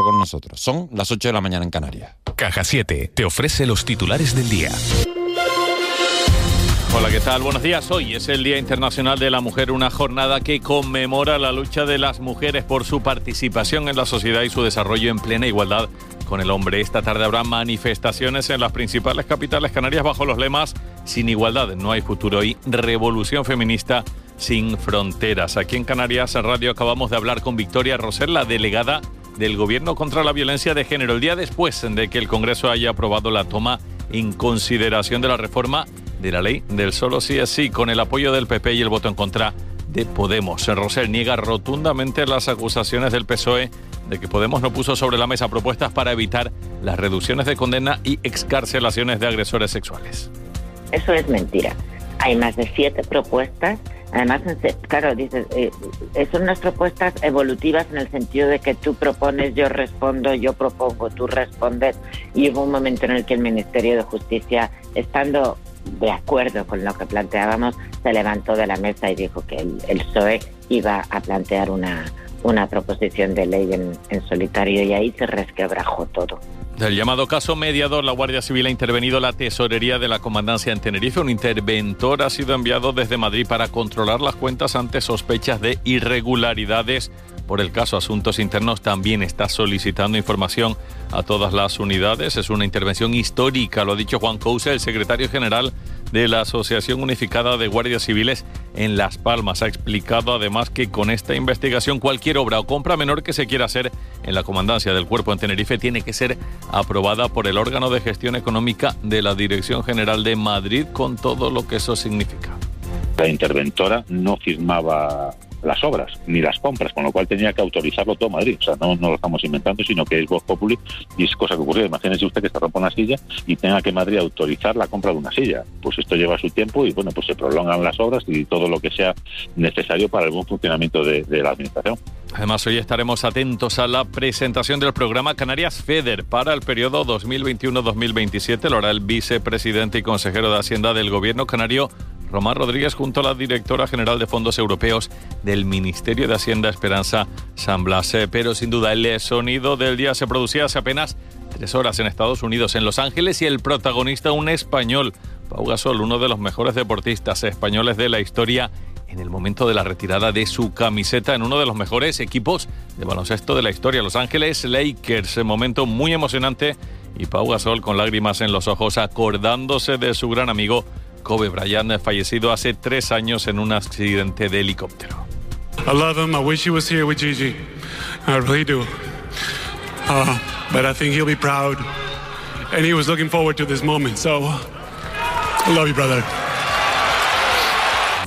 contacto con nosotros. Son las 8 de la mañana en Canarias. Caja 7 te ofrece los titulares del día. Hola, ¿qué tal? Buenos días. Hoy es el Día Internacional de la Mujer, una jornada que conmemora la lucha de las mujeres por su participación en la sociedad y su desarrollo en plena igualdad con el hombre. Esta tarde habrá manifestaciones en las principales capitales canarias bajo los lemas Sin igualdad no hay futuro y Revolución feminista sin fronteras. Aquí en Canarias Radio acabamos de hablar con Victoria Rosell, la delegada del Gobierno contra la Violencia de Género, el día después de que el Congreso haya aprobado la toma en consideración de la reforma de la ley del solo sí es sí, con el apoyo del PP y el voto en contra de Podemos. Rosell niega rotundamente las acusaciones del PSOE de que Podemos no puso sobre la mesa propuestas para evitar las reducciones de condena y excarcelaciones de agresores sexuales. Eso es mentira. Hay más de siete propuestas. Además, claro, dices, eh, son unas propuestas evolutivas en el sentido de que tú propones, yo respondo, yo propongo, tú respondes. Y hubo un momento en el que el Ministerio de Justicia, estando de acuerdo con lo que planteábamos, se levantó de la mesa y dijo que el, el PSOE iba a plantear una, una proposición de ley en solitario y ahí se resquebrajó todo. Del llamado caso mediador, la Guardia Civil ha intervenido la tesorería de la comandancia en Tenerife. Un interventor ha sido enviado desde Madrid para controlar las cuentas ante sospechas de irregularidades. Por el caso Asuntos Internos también está solicitando información a todas las unidades. Es una intervención histórica, lo ha dicho Juan Cousa, el secretario general de la Asociación Unificada de Guardias Civiles en Las Palmas. Ha explicado además que con esta investigación cualquier obra o compra menor que se quiera hacer en la comandancia del cuerpo en Tenerife tiene que ser aprobada por el órgano de gestión económica de la Dirección General de Madrid con todo lo que eso significa. La interventora no firmaba las obras ni las compras, con lo cual tenía que autorizarlo todo Madrid. O sea, no, no lo estamos inventando, sino que es voz populi y es cosa que ocurrió. Imagínese usted que se rompa una silla y tenga que Madrid autorizar la compra de una silla. Pues esto lleva su tiempo y bueno, pues se prolongan las obras y todo lo que sea necesario para el buen funcionamiento de, de la administración. Además, hoy estaremos atentos a la presentación del programa Canarias FEDER para el periodo 2021-2027. Lo hará el vicepresidente y consejero de Hacienda del Gobierno canario, Román Rodríguez, junto a la directora general de Fondos Europeos del Ministerio de Hacienda, Esperanza San Blas. Pero sin duda, el sonido del día se producía hace apenas tres horas en Estados Unidos, en Los Ángeles, y el protagonista, un español, Pau Gasol, uno de los mejores deportistas españoles de la historia en el momento de la retirada de su camiseta en uno de los mejores equipos de baloncesto de la historia, Los Ángeles Lakers. Momento muy emocionante y Pau Gasol con lágrimas en los ojos acordándose de su gran amigo Kobe Bryant, fallecido hace tres años en un accidente de helicóptero. I love him. I wish he was here with Gigi. I really do. Uh, but I think he'll be proud. And he was looking forward to this moment. So, I love you, brother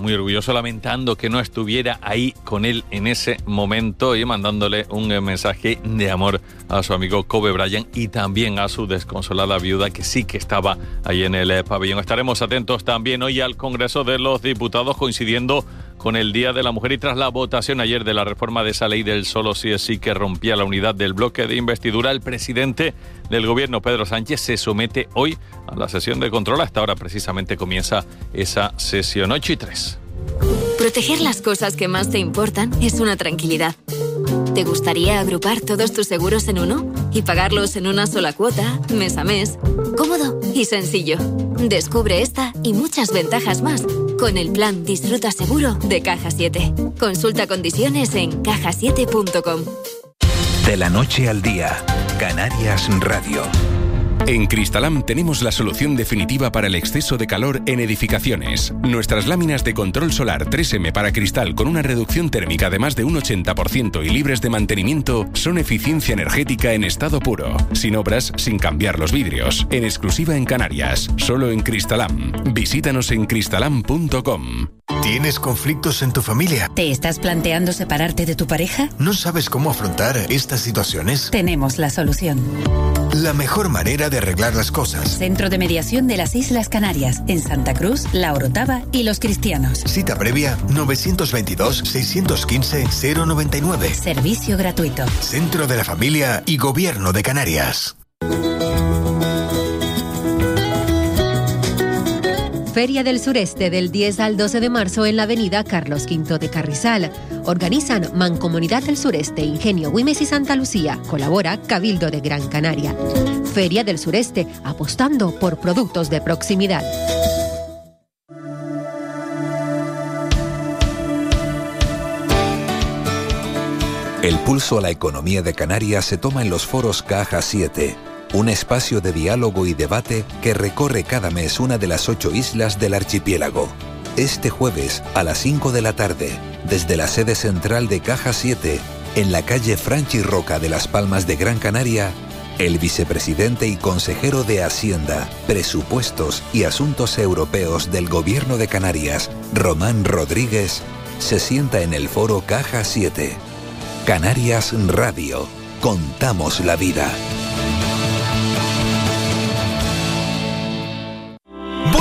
muy orgulloso, lamentando que no estuviera ahí con él en ese momento y mandándole un mensaje de amor a su amigo Kobe Bryant y también a su desconsolada viuda que sí que estaba ahí en el pabellón. Estaremos atentos también hoy al Congreso de los Diputados coincidiendo con el Día de la Mujer y tras la votación ayer de la reforma de esa ley del solo sí es sí que rompía la unidad del bloque de investidura, el presidente del gobierno, Pedro Sánchez, se somete hoy a la sesión de control. Hasta ahora precisamente comienza esa sesión 8 y 3. Proteger las cosas que más te importan es una tranquilidad. ¿Te gustaría agrupar todos tus seguros en uno y pagarlos en una sola cuota, mes a mes? Cómodo y sencillo. Descubre esta y muchas ventajas más con el plan Disfruta Seguro de Caja 7. Consulta condiciones en cajasiete.com. De la noche al día, Canarias Radio. En Cristalam tenemos la solución definitiva para el exceso de calor en edificaciones. Nuestras láminas de control solar 3M para cristal con una reducción térmica de más de un 80% y libres de mantenimiento son eficiencia energética en estado puro, sin obras, sin cambiar los vidrios, en exclusiva en Canarias, solo en Cristalam. Visítanos en cristalam.com. ¿Tienes conflictos en tu familia? ¿Te estás planteando separarte de tu pareja? ¿No sabes cómo afrontar estas situaciones? Tenemos la solución. La mejor manera de arreglar las cosas. Centro de Mediación de las Islas Canarias, en Santa Cruz, La Orotava y Los Cristianos. Cita previa 922-615-099. Servicio gratuito. Centro de la Familia y Gobierno de Canarias. Feria del Sureste del 10 al 12 de marzo en la avenida Carlos V de Carrizal. Organizan Mancomunidad del Sureste, Ingenio Güimes y Santa Lucía. Colabora Cabildo de Gran Canaria. Feria del Sureste, apostando por productos de proximidad. El pulso a la economía de Canarias se toma en los foros Caja 7, un espacio de diálogo y debate que recorre cada mes una de las ocho islas del archipiélago. Este jueves a las 5 de la tarde, desde la sede central de Caja 7, en la calle Franchi Roca de Las Palmas de Gran Canaria, el vicepresidente y consejero de Hacienda, Presupuestos y Asuntos Europeos del Gobierno de Canarias, Román Rodríguez, se sienta en el foro Caja 7 Canarias Radio. Contamos la vida.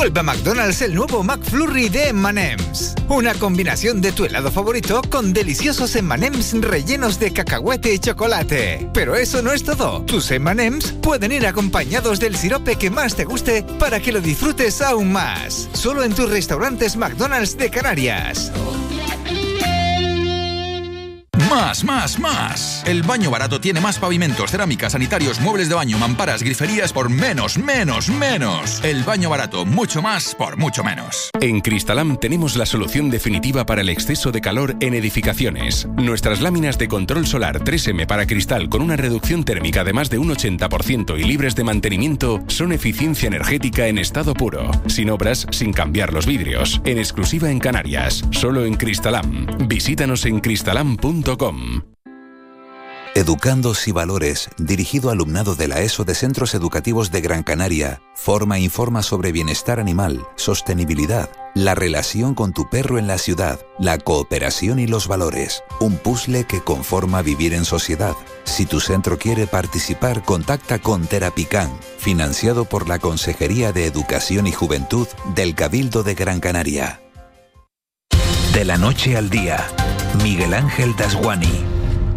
Vuelve a McDonald's el nuevo McFlurry de M&M's. Una combinación de tu helado favorito con deliciosos M&M's rellenos de cacahuete y chocolate. Pero eso no es todo. Tus M&M's pueden ir acompañados del sirope que más te guste para que lo disfrutes aún más. Solo en tus restaurantes McDonald's de Canarias. Más, más, más. El baño barato tiene más pavimentos, cerámicas, sanitarios, muebles de baño, mamparas, griferías por menos, menos, menos. El baño barato, mucho más por mucho menos. En Cristalam tenemos la solución definitiva para el exceso de calor en edificaciones. Nuestras láminas de control solar 3M para cristal con una reducción térmica de más de un 80% y libres de mantenimiento son eficiencia energética en estado puro. Sin obras, sin cambiar los vidrios. En exclusiva en Canarias. Solo en Cristalam. Visítanos en cristalam.com. Educandos y Valores, dirigido alumnado de la ESO de Centros Educativos de Gran Canaria, forma e informa sobre bienestar animal, sostenibilidad, la relación con tu perro en la ciudad, la cooperación y los valores, un puzzle que conforma vivir en sociedad. Si tu centro quiere participar, contacta con Terapican, financiado por la Consejería de Educación y Juventud del Cabildo de Gran Canaria. De la noche al día, Miguel Ángel Dasguani.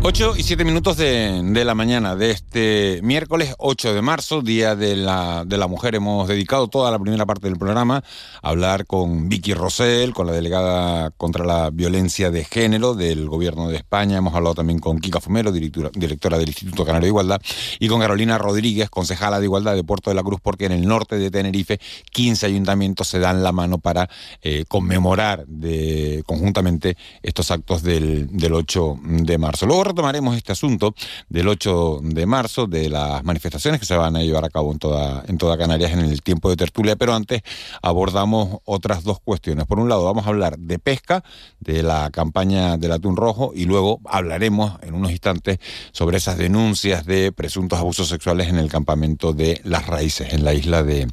8 y 7 minutos de, la mañana de este miércoles 8 de marzo, Día de la, de la Mujer. Hemos dedicado toda la primera parte del programa a hablar con Vicky Rosell, con la delegada contra la violencia de género del Gobierno de España. Hemos hablado también con Kika Fumero, directora, directora del Instituto Canario de Igualdad, y con Carolina Rodríguez, concejala de Igualdad de Puerto de la Cruz, porque en el norte de Tenerife 15 ayuntamientos se dan la mano para eh, conmemorar de, conjuntamente estos actos del, del 8 de marzo. Luego retomaremos este asunto del 8 de marzo, de las manifestaciones que se van a llevar a cabo en toda, en toda Canarias en el tiempo de tertulia, pero antes abordamos otras dos cuestiones. Por un lado, vamos a hablar de pesca, de la campaña del atún rojo, y luego hablaremos en unos instantes sobre esas denuncias de presuntos abusos sexuales en el campamento de Las Raíces, en la isla de,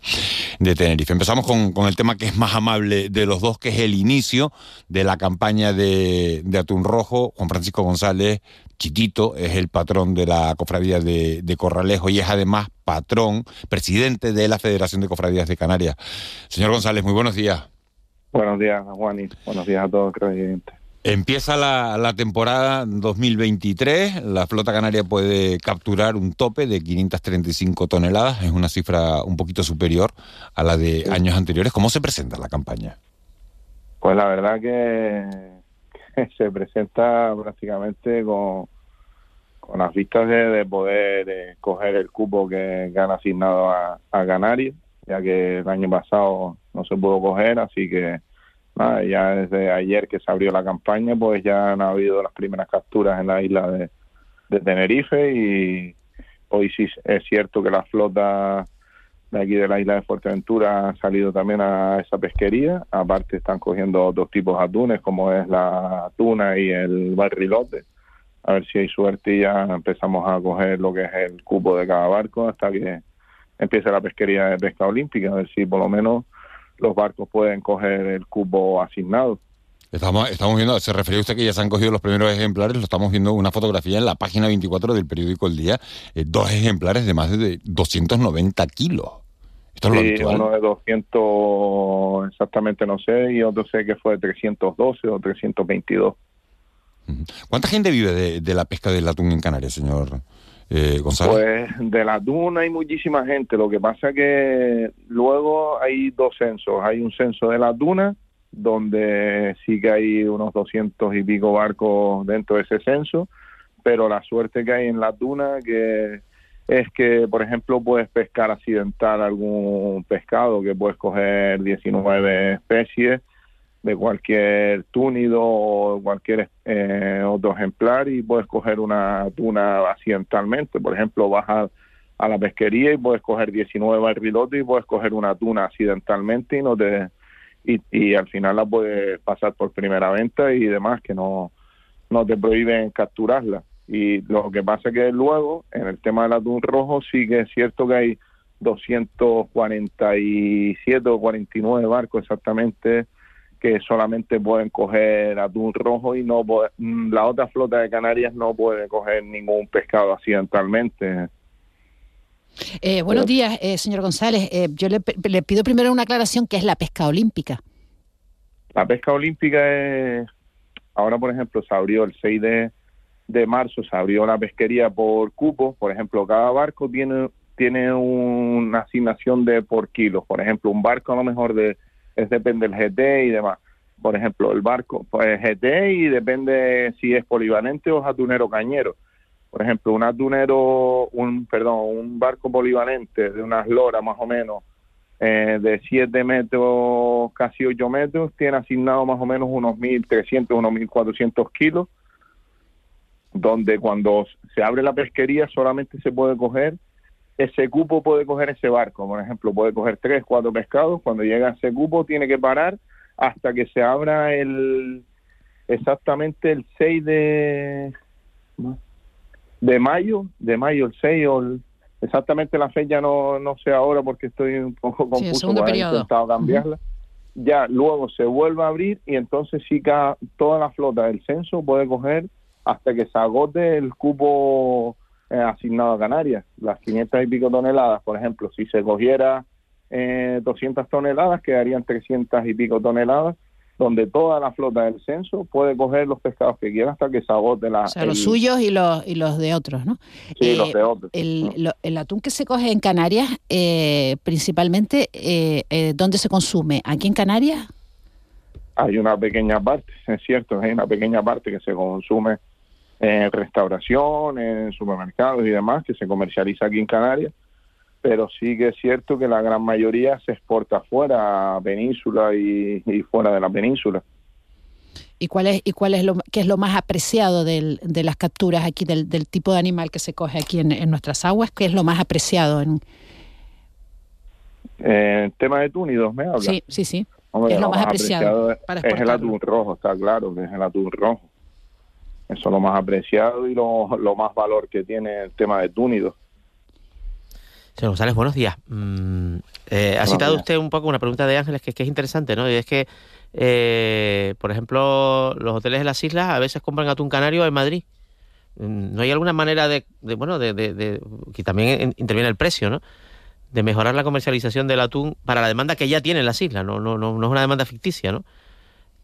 de Tenerife. Empezamos con, con, el tema que es más amable de los dos, que es el inicio de la campaña de, de atún rojo. Juan Francisco González Chitito es el patrón de la cofradía de, de, Corralejo y es además patrón, presidente de la Federación de Cofradías de Canarias. Señor González, muy buenos días. Buenos días, Juan, y buenos días a todos, creo Empieza la, la, temporada 2023, la flota canaria puede capturar un tope de 535 toneladas, es una cifra un poquito superior a la de años anteriores. ¿Cómo se presenta la campaña? Pues la verdad que se presenta prácticamente con, con las vistas de, de poder de coger el cupo que, que han asignado a, a, Canarias, ya que el año pasado no se pudo coger, así que nada, ya desde ayer que se abrió la campaña, pues ya han habido las primeras capturas en la isla de, de Tenerife y hoy sí es cierto que la flota de aquí de la isla de Fuerteventura han salido también a esa pesquería. Aparte están cogiendo otros tipos de atunes, como es la tuna y el barrilote. A ver si hay suerte y ya empezamos a coger lo que es el cupo de cada barco hasta que empiece la pesquería de pesca olímpica. A ver si por lo menos los barcos pueden coger el cupo asignado. Estamos, estamos viendo, se refería usted que ya se han cogido los primeros ejemplares, lo estamos viendo una fotografía en la página 24 del periódico El Día, eh, dos ejemplares de más de 290 kilos. Esto es sí, uno de 200, exactamente no sé, y otro sé que fue de 312 o 322. ¿Cuánta gente vive de, de la pesca del atún en Canarias, señor eh, Gonzalo? Pues de la duna hay muchísima gente. Lo que pasa que luego hay dos censos. Hay un censo de la duna donde sí que hay unos 200 y pico barcos dentro de ese censo, pero la suerte que hay en la duna que es que, por ejemplo, puedes pescar accidental algún pescado, que puedes coger 19 especies de cualquier túnido o cualquier eh, otro ejemplar y puedes coger una tuna accidentalmente. Por ejemplo, vas a, la pesquería y puedes coger 19 barrilotes y puedes coger una tuna accidentalmente y no te y, y al final la puedes pasar por primera venta y demás que no no te prohíben capturarla y lo que pasa es que luego en el tema del atún rojo sí que es cierto que hay 247 o 49 barcos exactamente que solamente pueden coger atún rojo y no puede- mm, la otra flota de Canarias no puede coger ningún pescado accidentalmente. Eh, buenos días, eh, señor González. Eh, yo le, le pido primero una aclaración que es la pesca olímpica. La pesca olímpica es, ahora por ejemplo se abrió el 6 de, de marzo, se abrió la pesquería por cupo, por ejemplo cada barco tiene tiene una asignación de por kilos, por ejemplo un barco a lo mejor de, es depende del GT y demás, por ejemplo el barco pues GT y depende si es polivalente o atunero cañero, por ejemplo un atunero, un perdón, un barco polivalente de unas loras más o menos eh, de 7 metros, casi 8 metros, tiene asignado más o menos unos 1.300, unos 1.400 kilos, donde cuando se abre la pesquería solamente se puede coger, ese cupo puede coger ese barco, por ejemplo, puede coger 3, 4 pescados, cuando llega a ese cupo tiene que parar hasta que se abra el exactamente el 6 de de mayo, de mayo el 6 o el- exactamente la fecha no, no sé ahora porque estoy un poco confuso, porque he intentado cambiarla. Ya luego se vuelve a abrir y entonces sí que toda la flota del censo puede coger hasta que se agote el cupo eh, asignado a Canarias, las 500 y pico toneladas, por ejemplo, si se cogiera eh, 200 toneladas, quedarían 300 y pico toneladas, donde toda la flota del censo puede coger los pescados que quiera hasta que se agote la... O sea, los suyos y los, y los de otros, ¿no? Sí, Eh, los de otros. El, lo- el atún que se coge en Canarias, eh, principalmente, eh, eh, ¿dónde se consume? ¿Aquí en Canarias? Hay una pequeña parte, es cierto, hay una pequeña parte que se consume en restauración, en supermercados y demás, que se comercializa aquí en Canarias, pero sí que es cierto que la gran mayoría se exporta fuera, a península y, y fuera de la península. ¿Y cuál es, y cuál es lo, qué es lo más apreciado del- de las capturas aquí, del, del tipo de animal que se coge aquí en, en nuestras aguas? ¿Qué es lo más apreciado? En, Eh, el tema de túnidos, ¿me habla? sí, sí, sí. Hombre, es lo más apreciado para es el atún rojo, está claro que es el atún rojo. Eso es lo más apreciado y lo, lo más valor que tiene el tema de túnidos. Señor González, buenos días. Mm, eh, ha citado días. usted un poco una pregunta de Ángeles que, que es interesante, ¿no? Y es que, eh, por ejemplo, los hoteles de las islas a veces compran atún canario en Madrid. Mm, ¿No hay alguna manera de, de, bueno, de, de- de- que también in- interviene el precio, ¿no? De mejorar la comercialización del atún para la demanda que ya tienen las islas, no, no, no, no es una demanda ficticia, ¿no?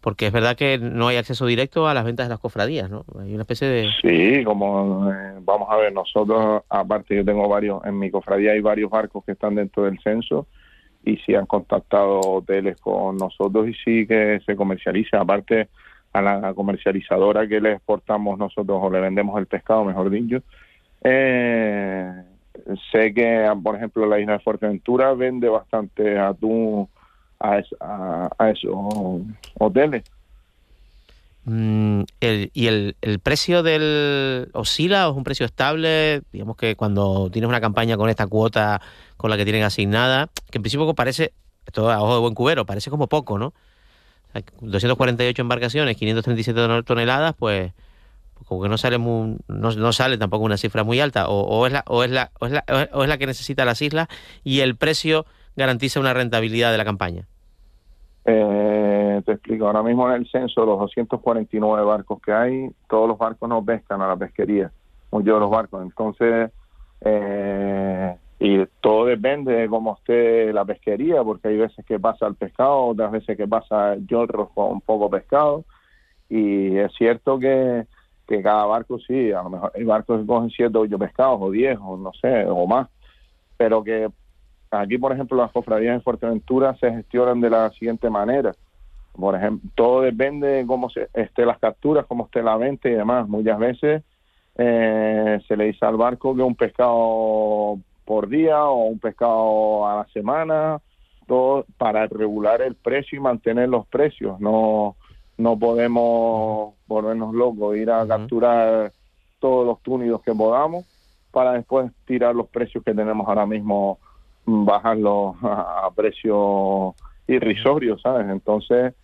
Porque es verdad que no hay acceso directo a las ventas de las cofradías, ¿no? Hay una especie de... Sí, como eh, vamos a ver, nosotros, aparte yo tengo varios, en mi cofradía hay varios barcos que están dentro del censo y sí han contactado hoteles con nosotros y sí que se comercializa. Aparte, a la comercializadora que le exportamos nosotros o le vendemos el pescado, mejor dicho, eh, sé que, por ejemplo, la isla de Fuerteventura vende bastante atún a, a, a esos hoteles. Mm, el- ¿Y el, el precio del oscila o es un precio estable? Digamos que cuando tienes una campaña con esta cuota con la que tienen asignada, que en principio parece, esto a ojo de buen cubero, parece como poco, ¿no? O sea, 248 embarcaciones, 537 ton- toneladas, pues pues como que no sale muy- no, no sale tampoco una cifra muy alta o, o es la o es la o es la o es la que necesita las islas y el precio garantiza una rentabilidad de la campaña. Eh, te explico, ahora mismo en el censo, los 249 barcos que hay, todos los barcos no pescan a la pesquería, muchos de los barcos. Entonces, eh, y todo depende de cómo esté la pesquería, porque hay veces que pasa el pescado, otras veces que pasa el con poco pescado. Y es cierto que que cada barco sí, a lo mejor hay barcos que cogen siete o ocho pescados o diez o no sé, o más, pero que aquí, por ejemplo, las cofradías de Fuerteventura se gestionan de la siguiente manera. Por ejemplo, todo depende de cómo se, esté las capturas, cómo esté la venta y demás. Muchas veces eh, se le dice al barco que un pescado por día o un pescado a la semana, todo para regular el precio y mantener los precios. No, no podemos volvernos locos, ir a capturar todos los túnidos que podamos para después tirar los precios que tenemos ahora mismo, bajarlos a, a precios irrisorios, ¿sabes? Entonces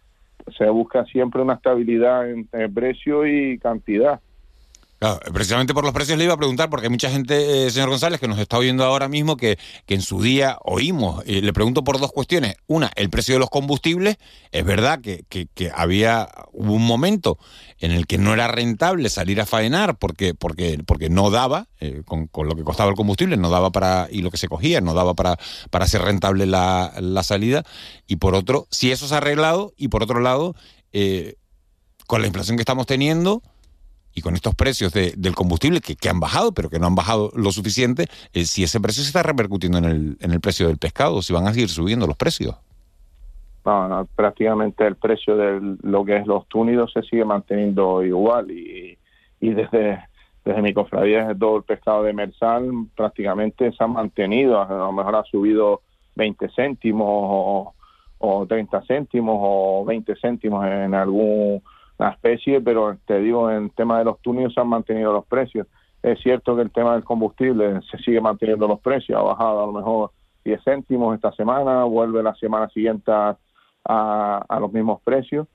se busca siempre una estabilidad entre precio y cantidad. Precisamente por los precios le iba a preguntar, porque hay mucha gente, eh, señor González, que nos está oyendo ahora mismo, que, que en su día oímos. Y le pregunto por dos cuestiones. Una, el precio de los combustibles. Es verdad que, que, que había hubo un momento en el que no era rentable salir a faenar porque, porque, porque no daba, eh, con, con, lo que costaba el combustible, no daba para, y lo que se cogía, no daba para, para hacer rentable la, la salida. Y por otro, si eso se ha arreglado, y por otro lado, eh, con la inflación que estamos teniendo y con estos precios de, del combustible que, que, han bajado, pero que no han bajado lo suficiente, eh, si ese precio se está repercutiendo en el, en el precio del pescado, si van a seguir subiendo los precios. No, no, prácticamente el precio de lo que es los túnidos se sigue manteniendo igual y, y desde, desde mi cofradía, todo el pescado de Mersal, prácticamente se ha mantenido, a lo mejor ha subido 20 céntimos o, o 30 céntimos o 20 céntimos en algún la especie, pero te digo, en el tema de los túneles se han mantenido los precios. Es cierto que el tema del combustible se sigue manteniendo los precios, ha bajado a lo mejor 10 céntimos esta semana, vuelve la semana siguiente a, los mismos precios,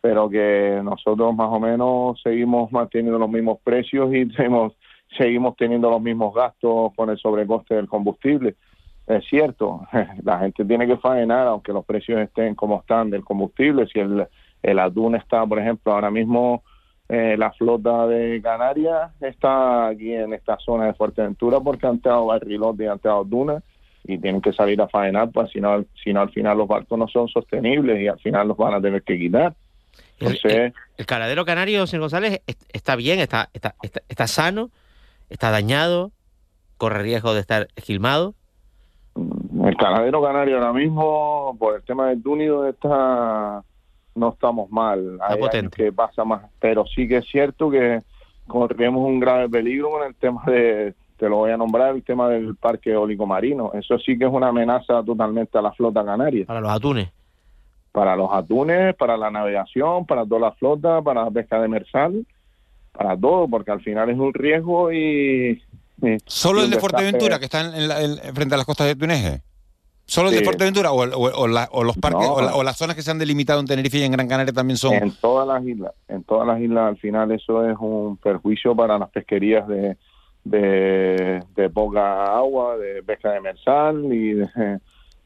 pero que nosotros más o menos seguimos manteniendo los mismos precios y seguimos, seguimos teniendo los mismos gastos con el sobrecoste del combustible. Es cierto, la gente tiene que faenar, aunque los precios estén como están del combustible, si el el atún está, por ejemplo, ahora mismo eh, la flota de Canarias está aquí en esta zona de Fuerteventura porque han dado barrilote y han dado dunas y tienen que salir a faenar, pues si no, si no al final los barcos no son sostenibles y al final los van a tener que quitar. Entonces, el, el, el caladero canario, señor González, está bien, está, está, está, está sano, está dañado, corre riesgo de estar esquilmado. El caladero canario ahora mismo, por el tema del túnido, está no estamos mal. Hay que pasa más, pero sí que es cierto que corremos un grave peligro con el tema de, te lo voy a nombrar, el tema del parque eólico marino. Eso sí que es una amenaza totalmente a la flota canaria. Para los atunes. Para los atunes, para la navegación, para toda la flota, para la pesca demersal, para todo, porque al final es un riesgo y... y ¿Solo el de Fuerteventura, que está en la, en, frente a las costas de Túnez? ¿Solo sí. de Fuerteventura o, o, o, la, o los parques no. o, la, o, las zonas que se han delimitado en Tenerife y en Gran Canaria también son? En todas las islas, en todas las islas al final eso es un perjuicio para las pesquerías de, de, de poca agua, de pesca demersal y de,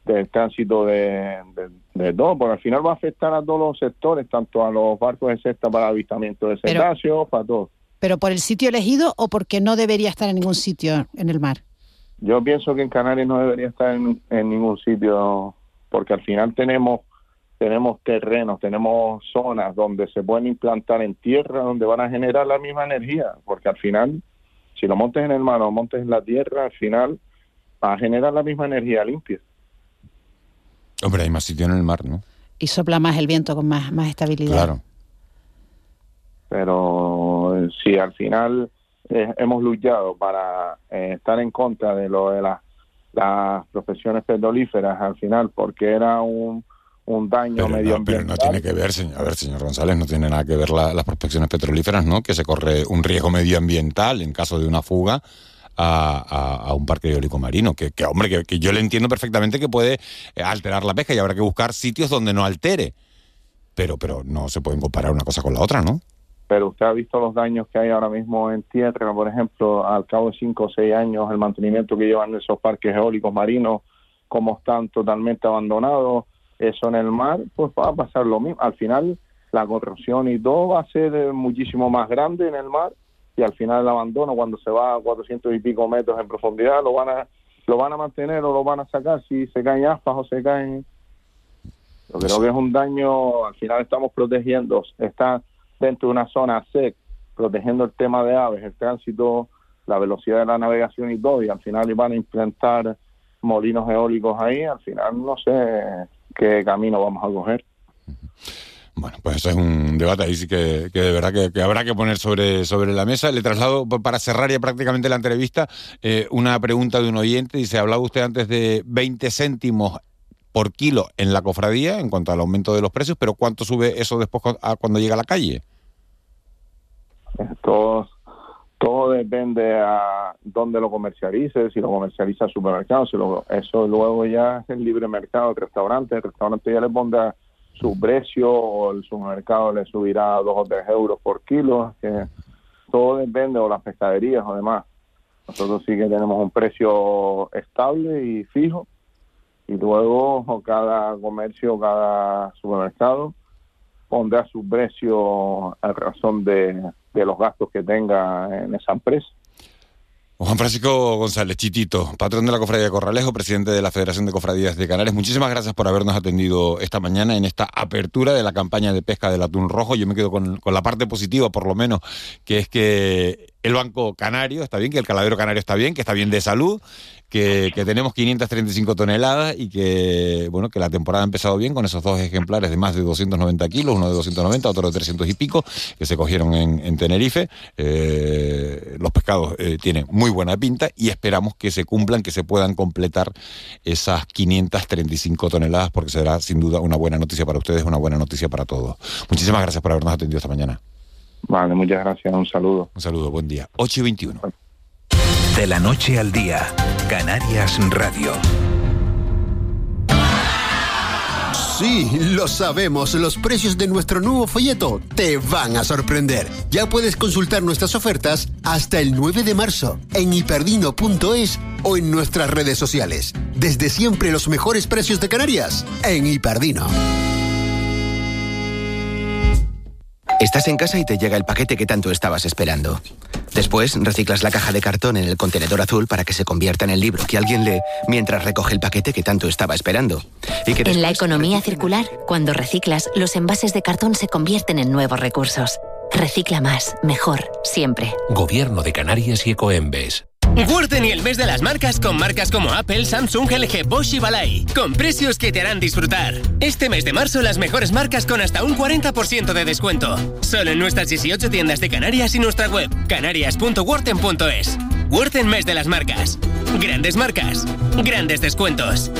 del tránsito de, de, de, todo, porque al final va a afectar a todos los sectores, tanto a los barcos de cesta para avistamiento de cetáceos, para todo. ¿Pero por el sitio elegido o porque no debería estar en ningún sitio en el mar? Yo pienso que en Canarias no debería estar en, en, ningún sitio porque al final tenemos tenemos terrenos, tenemos zonas donde se pueden implantar en tierra, donde van a generar la misma energía, porque al final, si lo montes en el mar o lo montes en la tierra, al final va a generar la misma energía limpia. Hombre, hay más sitio en el mar, ¿no? Y sopla más el viento con más, más estabilidad. Claro. Pero si al final eh, hemos luchado para eh, estar en contra de lo de la, las profesiones petrolíferas al final porque era un, un daño pero medioambiental. No, pero no tiene que ver, señor, a ver, señor González, no tiene nada que ver la, las prospecciones petrolíferas, ¿no? Que se corre un riesgo medioambiental en caso de una fuga a, a, a un parque eólico marino. Que, que hombre, que, que, yo le entiendo perfectamente que puede eh, alterar la pesca y habrá que buscar sitios donde no altere. Pero, pero no se pueden comparar una cosa con la otra, ¿no? Pero usted ha visto los daños que hay ahora mismo en tierra, por ejemplo, al cabo de cinco o seis años, el mantenimiento que llevan esos parques eólicos marinos, como están totalmente abandonados, eso en el mar, pues va a pasar lo mismo. Al final, la corrosión y todo va a ser muchísimo más grande en el mar y al final el abandono, cuando se va a 400 y pico metros en profundidad, lo van a lo van a mantener o lo van a sacar si se caen aspas o se caen. Yo creo que es un daño, al final estamos protegiendo, está dentro de una zona SEC, protegiendo el tema de aves, el tránsito, la velocidad de la navegación y todo, y al final iban a implantar molinos eólicos ahí, al final no sé qué camino vamos a coger. Bueno, pues eso es un debate ahí sí que, de verdad que, que, habrá que poner sobre, sobre la mesa. Le traslado para cerrar ya prácticamente la entrevista eh, una pregunta de un oyente. Dice, hablaba usted antes de 20 céntimos por kilo en la cofradía en cuanto al aumento de los precios, pero ¿cuánto sube eso después cuando llega a la calle? Todo, todo depende a dónde lo comercialice, si lo comercializa supermercado, si lo, eso luego ya es el libre mercado, el restaurante, el restaurante ya le pondrá su precio o el supermercado le subirá dos o tres euros por kilo, que todo depende, o las pescaderías o demás. Nosotros sí que tenemos un precio estable y fijo, y luego cada comercio, cada supermercado pondrá su precio a razón de, de los gastos que tenga en esa empresa. Juan Francisco González, Chitito, patrón de la Cofradía de Corralejo, presidente de la Federación de Cofradías de Canarias. Muchísimas gracias por habernos atendido esta mañana en esta apertura de la campaña de pesca del atún rojo. Yo me quedo con, con la parte positiva, por lo menos, que es que el Banco Canario está bien, que el Caladero Canario está bien, que está bien de salud, que, que, tenemos 535 toneladas y que, bueno, que la temporada ha empezado bien con esos dos ejemplares de más de 290 kilos, uno de 290, otro de 300 y pico, que se cogieron en, en Tenerife. Eh, los pescados eh, tienen muy buena pinta y esperamos que se cumplan, que se puedan completar esas 535 toneladas, porque será sin duda una buena noticia para ustedes, una buena noticia para todos. Muchísimas gracias por habernos atendido esta mañana. Vale, muchas gracias. Un saludo. Un saludo, buen día. 8 y 21. De la noche al día, Canarias Radio. Sí, lo sabemos, los precios de nuestro nuevo folleto te van a sorprender. Ya puedes consultar nuestras ofertas hasta el 9 de marzo en hiperdino.es o en nuestras redes sociales. Desde siempre los mejores precios de Canarias en Hiperdino. Estás en casa y te llega el paquete que tanto estabas esperando. Después reciclas la caja de cartón en el contenedor azul para que se convierta en el libro que alguien lee mientras recoge el paquete que tanto estaba esperando. Y que en la economía circular, cuando reciclas, los envases de cartón se convierten en nuevos recursos. Recicla más, mejor, siempre. Gobierno de Canarias y Ecoembes. Wurden y el mes de las marcas con marcas como Apple, Samsung, LG, Bosch y Balay. Con precios que te harán disfrutar. Este mes de marzo las mejores marcas con hasta un 40% de descuento. Solo en nuestras 18 tiendas de Canarias y nuestra web, canarias.wurten.es. Wurden mes de las marcas. Grandes marcas. Grandes descuentos.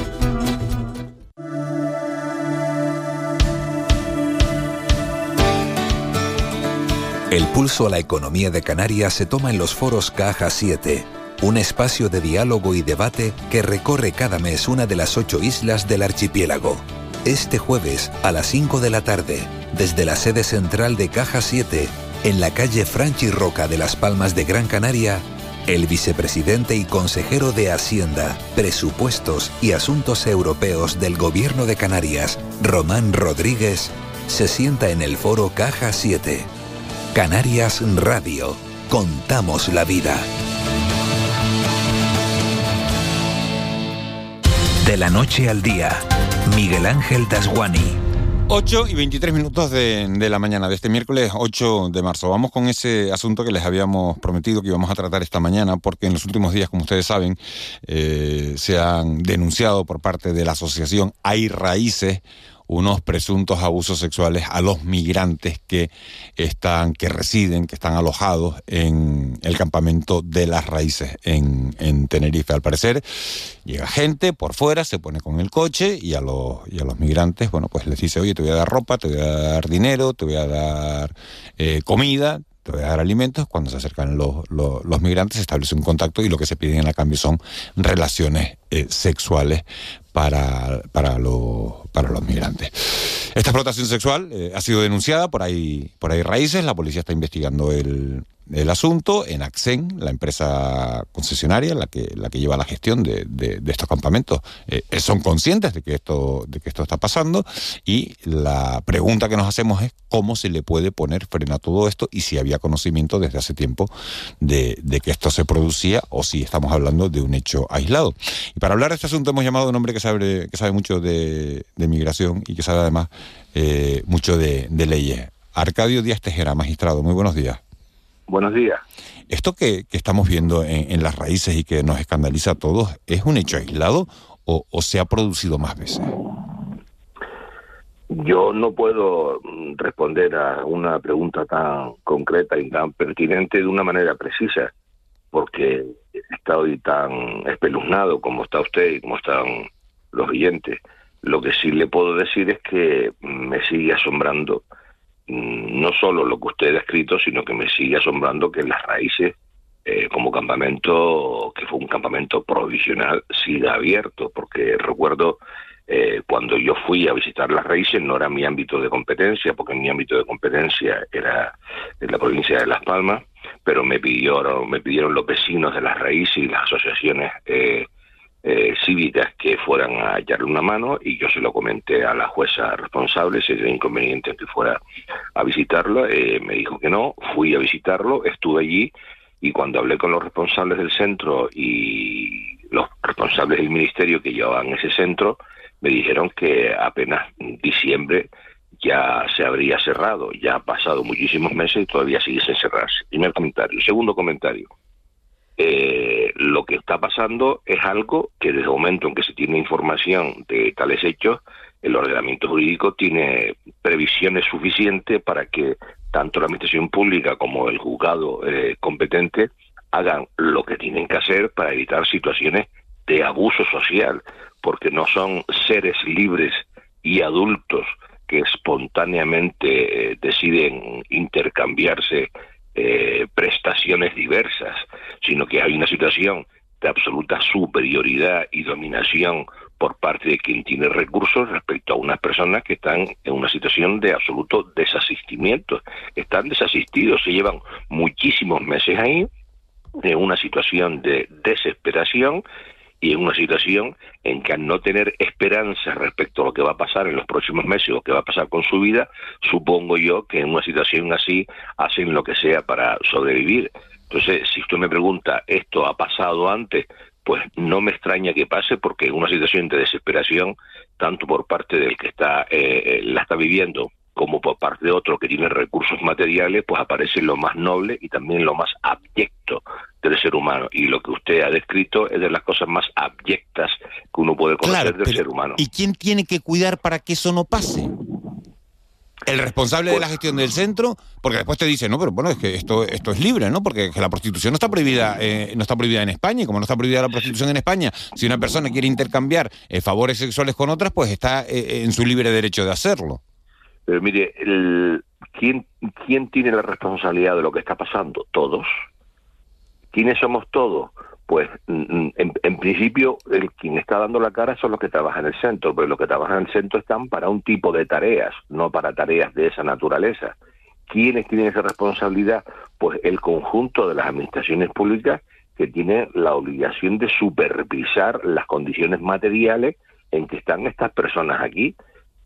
El pulso a la economía de Canarias se toma en los foros Caja 7, un espacio de diálogo y debate que recorre cada mes una de las ocho islas del archipiélago. Este jueves a las 5 de la tarde, desde la sede central de Caja 7, en la calle Franchi Roca de Las Palmas de Gran Canaria, el vicepresidente y consejero de Hacienda, Presupuestos y Asuntos Europeos del Gobierno de Canarias, Román Rodríguez, se sienta en el foro Caja 7. Canarias Radio. Contamos la vida. De la noche al día, Miguel Ángel Dasguani. 8 y 23 minutos de, la mañana de este miércoles 8 de marzo. Vamos con ese asunto que les habíamos prometido que íbamos a tratar esta mañana, porque en los últimos días, como ustedes saben, eh, se han denunciado por parte de la asociación Hay Raíces unos presuntos abusos sexuales a los migrantes que están, que residen, que están alojados en el campamento de las raíces en, en Tenerife. Al parecer, llega gente por fuera, se pone con el coche y a los, y a los migrantes, bueno, pues les dice, oye, te voy a dar ropa, te voy a dar dinero, te voy a dar eh, comida, te voy a dar alimentos, cuando se acercan los, los, los, migrantes se establece un contacto y lo que se piden a cambio son relaciones eh, sexuales para, para, lo, para los migrantes. Esta explotación sexual eh, ha sido denunciada por ahí, por ahí raíces, la policía está investigando el, el asunto en Accen, la empresa concesionaria, la que, la que lleva la gestión de, de, de estos campamentos, eh, son conscientes de que, esto, de que esto está pasando y la pregunta que nos hacemos es cómo se le puede poner freno a todo esto y si había conocimiento desde hace tiempo de, que esto se producía o si estamos hablando de un hecho aislado. Y para hablar de este asunto hemos llamado a un hombre que sabe, que sabe mucho de, de migración y que sabe además eh, mucho de, de leyes. Arcadio Díaz Tejera, magistrado, muy buenos días. Buenos días. Esto que, que estamos viendo en, en, las raíces y que nos escandaliza a todos, ¿es un hecho aislado o, o se ha producido más veces? Yo no puedo responder a una pregunta tan concreta y tan pertinente de una manera precisa, porque está hoy tan espeluznado como está usted y como están los oyentes. Lo que sí le puedo decir es que me sigue asombrando no solo lo que usted ha escrito, sino que me sigue asombrando que las raíces, eh, como campamento, que fue un campamento provisional, siga abierto, porque recuerdo eh, cuando yo fui a visitar las raíces no era mi ámbito de competencia, porque mi ámbito de competencia era en la provincia de Las Palmas, pero me pidieron, me pidieron los vecinos de las raíces y las asociaciones eh, eh, cívicas que fueran a echarle una mano y yo se lo comenté a la jueza responsable si era inconveniente que fuera a visitarlo, eh, me dijo que no, fui a visitarlo, estuve allí y cuando hablé con los responsables del centro y los responsables del ministerio que llevaban ese centro, me dijeron que apenas diciembre ya se habría cerrado, ya ha pasado muchísimos meses y todavía sigue sin cerrarse. Primer comentario. Segundo comentario. Eh, lo que está pasando es algo que desde el momento en que se tiene información de tales hechos, el ordenamiento jurídico tiene previsiones suficientes para que tanto la administración pública como el juzgado eh, competente hagan lo que tienen que hacer para evitar situaciones de abuso social, porque no son seres libres y adultos que espontáneamente eh, deciden intercambiarse eh, prestaciones diversas, sino que hay una situación de absoluta superioridad y dominación por parte de quien tiene recursos respecto a unas personas que están en una situación de absoluto desasistimiento. Están desasistidos, se llevan muchísimos meses ahí, en una situación de desesperación y en una situación en que al no tener esperanza respecto a lo que va a pasar en los próximos meses o que va a pasar con su vida, supongo yo que en una situación así hacen lo que sea para sobrevivir. Entonces, si usted me pregunta, ¿esto ha pasado antes? Pues no me extraña que pase porque en una situación de desesperación, tanto por parte del que está eh, la está viviendo como por parte de otro que tiene recursos materiales, pues aparece lo más noble y también lo más abyecto del ser humano. Y lo que usted ha descrito es de las cosas más abyectas que uno puede conocer del ser humano. ¿Y quién tiene que cuidar para que eso no pase? El responsable de la gestión del centro, porque después te dice, no, pero bueno, es que esto, esto es libre, ¿no? Porque la prostitución no está prohibida, eh, no está prohibida en España, y como no está prohibida la prostitución en España, si una persona quiere intercambiar eh, favores sexuales con otras, pues está eh, en su libre derecho de hacerlo. Pero mire, el, ¿quién, ¿quién tiene la responsabilidad de lo que está pasando? Todos. ¿Quiénes somos todos? Pues en, en, principio el quien está dando la cara son los que trabajan en el centro, pero los que trabajan en el centro están para un tipo de tareas, no para tareas de esa naturaleza. ¿Quiénes tienen esa responsabilidad? Pues el conjunto de las administraciones públicas que tienen la obligación de supervisar las condiciones materiales en que están estas personas aquí.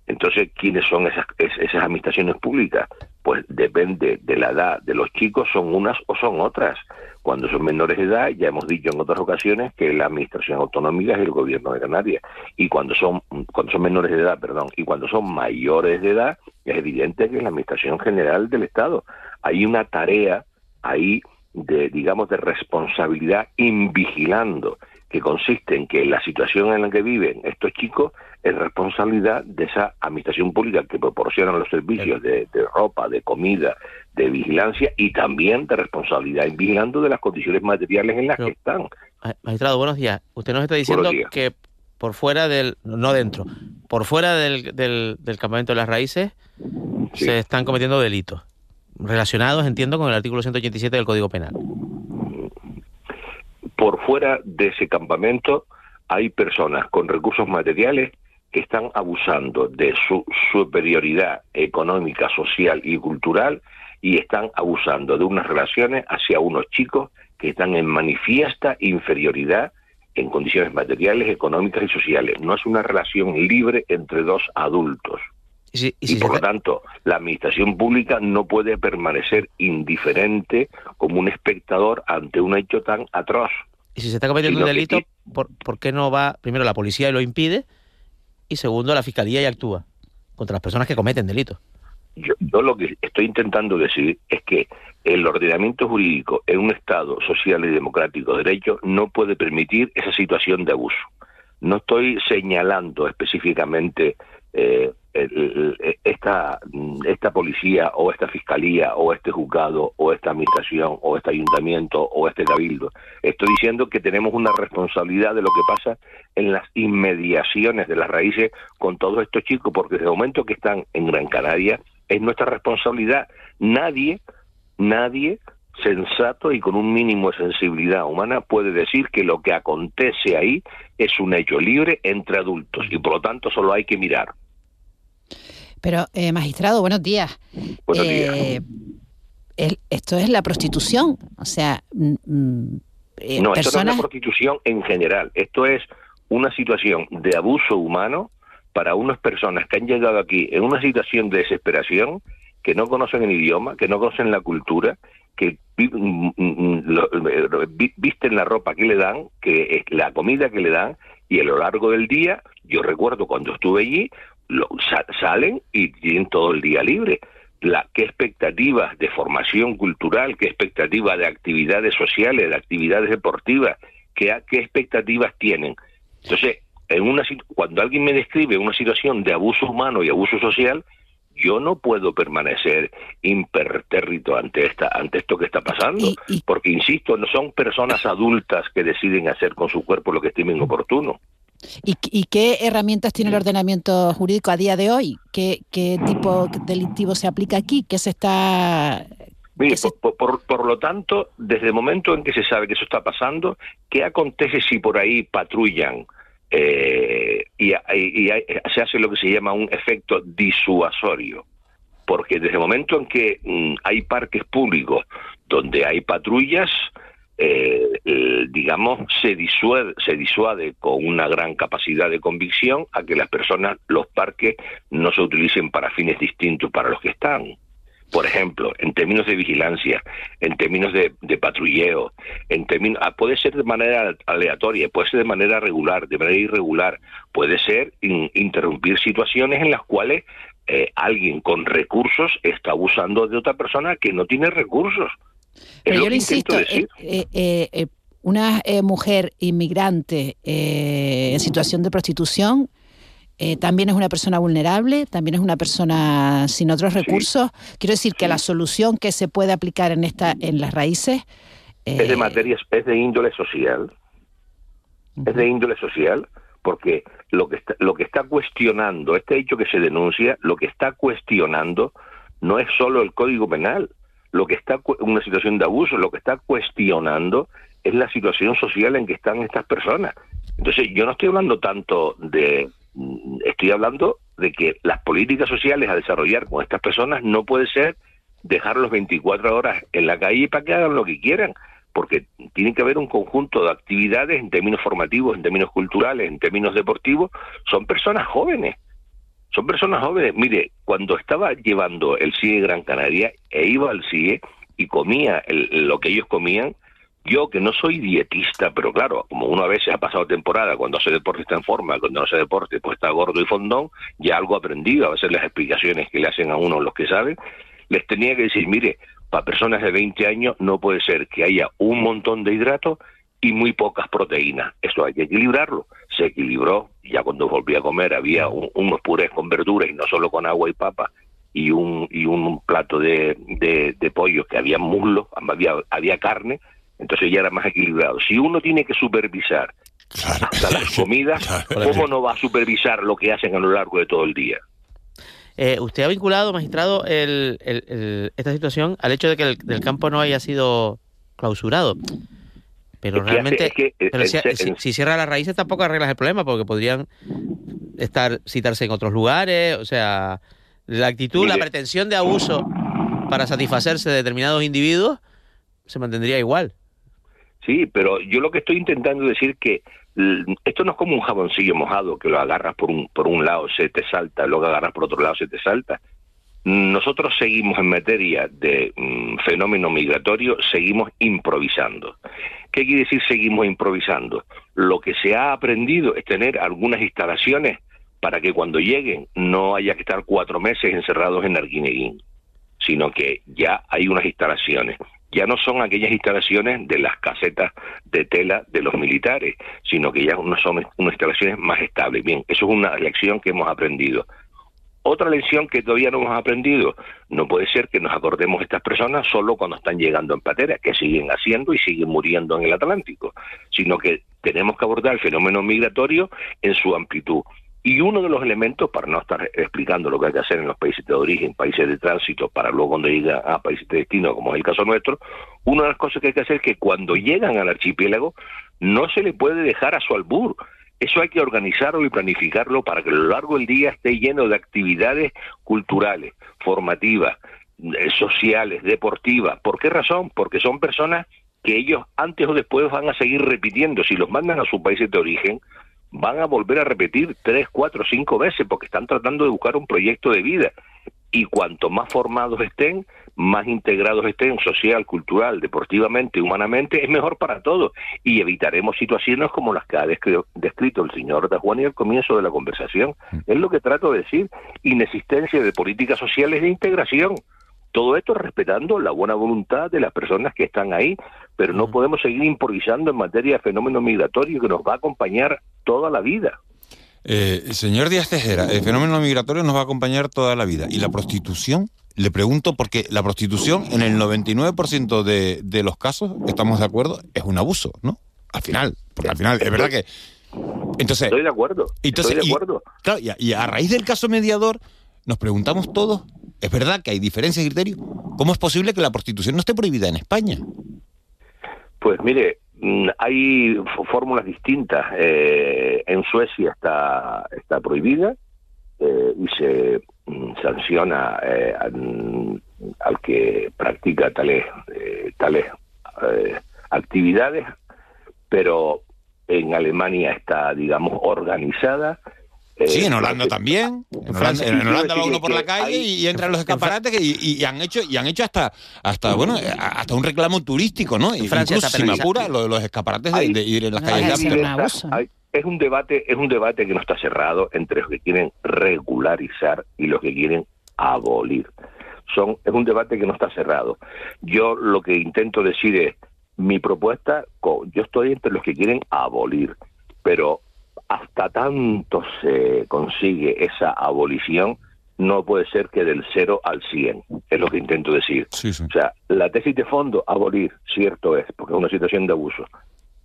Entonces, ¿quiénes son esas, esas administraciones públicas? Pues depende de la edad de los chicos, son unas o son otras. Cuando son menores de edad, ya hemos dicho en otras ocasiones que la administración autonómica es el gobierno de Canarias. Y cuando son, cuando son menores de edad, perdón, y cuando son mayores de edad, es evidente que es la administración general del Estado. Hay una tarea ahí de, digamos, de responsabilidad invigilando que consiste en que la situación en la que viven estos chicos es responsabilidad de esa administración pública que proporciona los servicios de, ropa, de comida, de vigilancia y también de responsabilidad en vigilando de las condiciones materiales en las que están. Magistrado, buenos días. Usted nos está diciendo que por fuera del, no dentro, por fuera del, del, campamento de las raíces se están cometiendo delitos relacionados, entiendo, con el artículo 187 del Código Penal. Por fuera de ese campamento hay personas con recursos materiales que están abusando de su superioridad económica, social y cultural y están abusando de unas relaciones hacia unos chicos que están en manifiesta inferioridad en condiciones materiales, económicas y sociales. No es una relación libre entre dos adultos. y, por lo tanto, la administración pública no puede permanecer indiferente como un espectador ante un hecho tan atroz. Y si se está cometiendo un delito, ¿por, ¿por, qué no va primero la policía y lo impide? Y segundo, la fiscalía ya actúa contra las personas que cometen delitos. yo, yo lo que estoy intentando decir es que el ordenamiento jurídico en un Estado social y democrático de derecho no puede permitir esa situación de abuso. No estoy señalando específicamente eh, el- esta, esta policía o esta fiscalía o este juzgado o esta administración o este ayuntamiento o este cabildo. Estoy diciendo que tenemos una responsabilidad de lo que pasa en las inmediaciones de las raíces con todos estos chicos, porque desde el momento que están en Gran Canaria es nuestra responsabilidad. Nadie, nadie sensato y con un mínimo de sensibilidad humana puede decir que lo que acontece ahí es un hecho libre entre adultos y por lo tanto solo hay que mirar. Pero, eh, magistrado, buenos días. Buenos Eh, el- esto es la prostitución. O sea, mm, mm, eh, no, esto no es personas. la prostitución en general. Esto es una situación de abuso humano para unas personas que han llegado aquí en una situación de desesperación, que no conocen el idioma, que no conocen la cultura, que mm, mm, lo- eh, vi- visten la ropa que le dan, que la comida que le dan, y a lo largo del día, yo recuerdo cuando estuve allí, lo- sa- salen y tienen todo el día libre. La, qué expectativas de formación cultural, qué expectativas de actividades sociales, de actividades deportivas, qué, qué expectativas tienen. Entonces, en una cuando alguien me describe una situación de abuso humano y abuso social, yo no puedo permanecer impertérrito ante esta ante esto que está pasando, porque insisto, no son personas adultas que deciden hacer con su cuerpo lo que estimen oportuno. ¿Y, y qué herramientas tiene el ordenamiento jurídico a día de hoy? ¿Qué, qué tipo delictivo se aplica aquí? ¿Qué se está Mire, por, por- por lo tanto, desde el momento en que se sabe que eso está pasando, ¿qué acontece si por ahí patrullan eh, y, y- se hace lo que se llama un efecto disuasorio? Porque desde el momento en que mm, hay parques públicos donde hay patrullas, eh, eh, digamos, se disuade, se disuade con una gran capacidad de convicción a que las personas, los parques, no se utilicen para fines distintos para los que están. Por ejemplo, en términos de vigilancia, en términos de, de patrulleo, en términos, ah, puede ser de manera aleatoria, puede ser de manera regular, de manera irregular, puede ser in- interrumpir situaciones en las cuales eh, alguien con recursos está abusando de otra persona que no tiene recursos. Pero yo le insisto, eh, eh, eh, una mujer inmigrante en situación de prostitución eh, también es una persona vulnerable, también es una persona sin otros recursos. Quiero decir que la solución que se puede aplicar en esta, en las raíces, es de materia, es de índole social. Es de índole social porque lo que está, lo que está cuestionando, este hecho que se denuncia, lo que está cuestionando no es solo el Código Penal, lo que está una situación de abuso, lo que está cuestionando es la situación social en que están estas personas. Entonces, yo no estoy hablando tanto de mm, estoy hablando de que las políticas sociales a desarrollar con estas personas no puede ser dejarlos 24 horas en la calle para que hagan lo que quieran, porque tiene que haber un conjunto de actividades en términos formativos, en términos culturales, en términos deportivos, son personas jóvenes. Son personas jóvenes. Mire, cuando estaba llevando el CIE Gran Canaria, e iba al CIE y comía lo que ellos comían, yo que no soy dietista, pero claro, como uno a veces ha pasado temporada, cuando hace deporte está en forma, cuando no hace deporte pues está gordo y fondón, ya algo aprendido, a veces las explicaciones que le hacen a uno los que saben, les tenía que decir, mire, para personas de 20 años no puede ser que haya un montón de hidratos y muy pocas proteínas. Eso hay que equilibrarlo. Se equilibró, ya cuando volví a comer había un- unos purés con verduras y no solo con agua y papa, y un, y un plato de, de, de pollo que había muslo, había, había carne, entonces ya era más equilibrado. Si uno tiene que supervisar hasta las comidas, ¿cómo no va a supervisar lo que hacen a lo largo de todo el día? Eh, ¿Usted ha vinculado, magistrado, el- el- el- esta situación al hecho de que el del campo no haya sido clausurado? Pero Es que hace- realmente, es que, pero si, en- si cierra las raíces tampoco arreglas el problema, porque podrían estar citarse en otros lugares, o sea, la actitud, la pretensión de abuso para satisfacerse de determinados individuos se mantendría igual. Sí, pero yo lo que estoy intentando decir que esto no es como un jaboncillo mojado que lo agarras por un por un lado se te salta, luego agarras por otro lado se te salta. Nosotros seguimos en materia de mm, fenómeno migratorio, seguimos improvisando. ¿Qué quiere decir seguimos improvisando? Lo que se ha aprendido es tener algunas instalaciones para que cuando lleguen no haya que estar cuatro meses encerrados en Arguineguín, sino que ya hay unas instalaciones. Ya no son aquellas instalaciones de las casetas de tela de los militares, sino que ya son unas instalaciones más estables. Bien, eso es una lección que hemos aprendido. Otra lección que todavía no hemos aprendido, no puede ser que nos acordemos de estas personas solo cuando están llegando en patera, que siguen haciendo y siguen muriendo en el Atlántico, sino que tenemos que abordar el fenómeno migratorio en su amplitud. Y uno de los elementos, para no estar explicando lo que hay que hacer en los países de origen, países de tránsito, para luego cuando llega a países de destino, como es el caso nuestro, una de las cosas que hay que hacer es que cuando llegan al archipiélago no se le puede dejar a su albur. Eso hay que organizarlo y planificarlo para que a lo largo del día esté lleno de actividades culturales, formativas, eh, sociales, deportivas. ¿Por qué razón? Porque son personas que ellos antes o después van a seguir repitiendo. Si los mandan a sus países de origen, van a volver a repetir tres, cuatro, cinco veces porque están tratando de buscar un proyecto de vida. Y cuanto más formados estén, más integrados estén social, cultural, deportivamente, humanamente, es mejor para todos. Y evitaremos situaciones como las que ha descrito el señor Da Juan y al comienzo de la conversación. Es lo que trato de decir, inexistencia de políticas sociales de integración. Todo esto respetando la buena voluntad de las personas que están ahí, pero no podemos seguir improvisando en materia de fenómeno migratorio que nos va a acompañar toda la vida. Eh, señor Díaz Tejera, el fenómeno migratorio nos va a acompañar toda la vida. ¿Y la prostitución? Le pregunto porque la prostitución en el 99% de, de los casos, estamos de acuerdo, es un abuso, ¿no? Al final, porque al final es verdad que... Entonces, estoy de acuerdo. Entonces, estoy de acuerdo. Y, claro, y, a, raíz del caso mediador, nos preguntamos todos, ¿es verdad que hay diferencias de criterio? ¿Cómo es posible que la prostitución no esté prohibida en España? Pues mire, hay fórmulas distintas. Eh, en Suecia está, está prohibida eh, y se mm, sanciona eh, al, al, que practica tales, tales actividades, pero en Alemania está, digamos, organizada Sí, en Holanda también. En, Holanda, va uno por la calle y entran los escaparates y, y, han hecho y han hecho hasta hasta bueno hasta un reclamo turístico, ¿no? En Francia Incluso, si me apura, lo de los escaparates de, de, ir en las calles de es un debate es un debate que no está cerrado entre los que quieren regularizar y los que quieren abolir. Son es un debate que no está cerrado. Yo lo que intento decir es mi propuesta, yo estoy entre los que quieren abolir, pero hasta tanto se consigue esa abolición, no puede ser que del cero al cien, es lo que intento decir. Sí, sí. O sea, la tesis de fondo, abolir, cierto es, porque es una situación de abuso.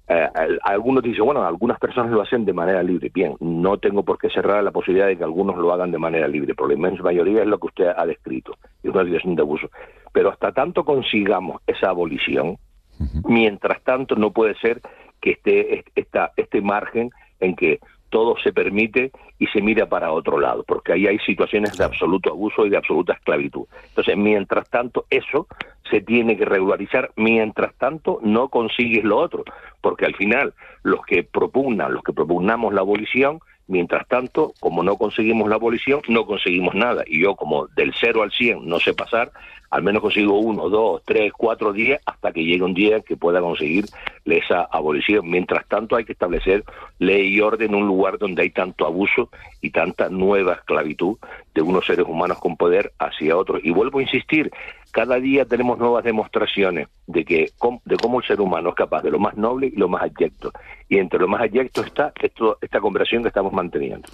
Eh, algunos dicen, bueno, algunas personas lo hacen de manera libre. Bien, no tengo por qué cerrar la posibilidad de que algunos lo hagan de manera libre, pero la inmensa mayoría es lo que usted ha descrito, es una situación de abuso. Pero hasta tanto consigamos esa abolición, uh -huh. mientras tanto no puede ser que esté esta, este margen en que todo se permite y se mira para otro lado, porque ahí hay situaciones de absoluto abuso y de absoluta esclavitud. Entonces, mientras tanto, eso se tiene que regularizar, mientras tanto, no consigues lo otro, porque al final, los que propugnan, los que propugnamos la abolición, mientras tanto, como no conseguimos la abolición, no conseguimos nada. Y yo, como del cero al cien no sé pasar, al menos consigo uno, dos, tres, cuatro días hasta que llegue un día que pueda conseguir esa abolición. Mientras tanto hay que establecer ley y orden en un lugar donde hay tanto abuso y tanta nueva esclavitud de unos seres humanos con poder hacia otros. Y vuelvo a insistir, cada día tenemos nuevas demostraciones de que de cómo el ser humano es capaz de lo más noble y lo más abyecto. Y entre lo más abyecto está esto, esta conversación que estamos manteniendo.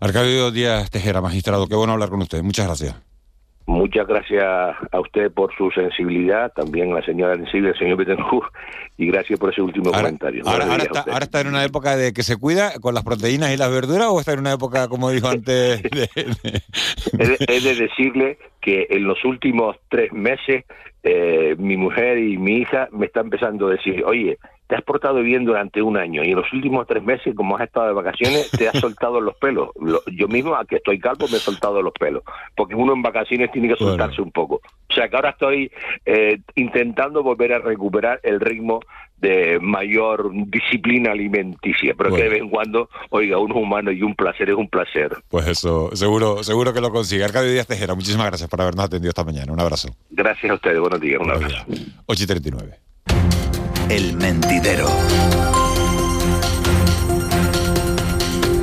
Arcadio Díaz Tejera, magistrado, qué bueno hablar con usted. Muchas gracias. Muchas gracias a usted por su sensibilidad, también a la señora sensible, el señor Betancourt, y gracias por ese último ahora, comentario. Ahora, ahora, está, ahora, está, en una época de que se cuida con las proteínas y las verduras o está en una época, como dijo antes? De, de... He, de, he, de, decirle que en los últimos tres meses eh, mi mujer y mi hija me están empezando a decir, oye, te has portado bien durante un año y en los últimos tres meses, como has estado de vacaciones, te has soltado los pelos. Yo mismo, a que estoy calvo, me he soltado los pelos, porque uno en vacaciones tiene que soltarse bueno. un poco. O sea que ahora estoy eh, intentando volver a recuperar el ritmo de mayor disciplina alimenticia, pero bueno. que de vez en cuando, oiga, uno es humano y un placer es un placer. Pues eso, seguro, seguro que lo consigue. Arcadio Díaz Tejera, muchísimas gracias por habernos atendido esta mañana. Un abrazo. Gracias a ustedes, buenos días, un abrazo. 8 y 39. El mentidero.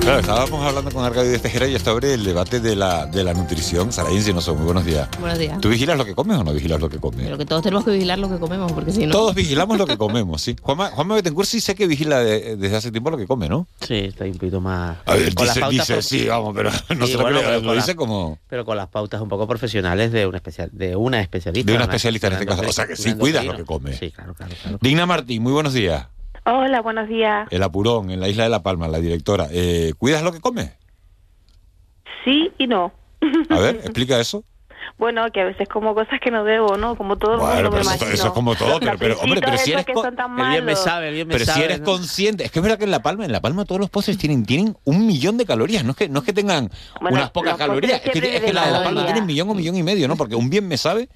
Claro, estábamos hablando con Arcadio de Tejera y sobre el debate de la, de la nutrición. Saraín Sinoso, muy buenos días. Buenos días. ¿Tú vigilas lo que comes o no vigilas lo que comes? Pero que todos tenemos que vigilar lo que comemos, porque si no... Todos vigilamos lo que comemos, sí. Juanma, Juanma Betancourt sí sé que vigila de- desde hace tiempo lo que come, ¿no? Sí, está ahí un poquito más... A ver, con las dice, pautas dice, pro- sí, vamos, pero no Sí, se lo bueno, pero lo dice la- como... Pero con las pautas un poco profesionales de una, especial, de una especialista. De una una- especialista en este caso. O sea que sí cuidas lo que comes. Sí, claro, claro, claro. Digna Martín, muy buenos días. Hola, buenos días. El Apurón, en la isla de La Palma, la directora. Eh, ¿Cuidas lo que comes? Sí y no. A ver, explica eso. Bueno, que a veces como cosas que no debo, ¿no? Como todo el Bueno, mundo me pero eso, eso es como todo, pero, pero, hombre, pero si eres, esos co- que son tan El bien me malos. sabe, el bien me pero si eres ¿no? consciente, es que es verdad que en La Palma, en La Palma todos los postres tienen, tienen un millón de calorías, no es que, no es que tengan Bueno, unas pocas calorías, es que, es que la de La Palma tiene un millón o millón y medio, ¿no? Porque un bien me sabe,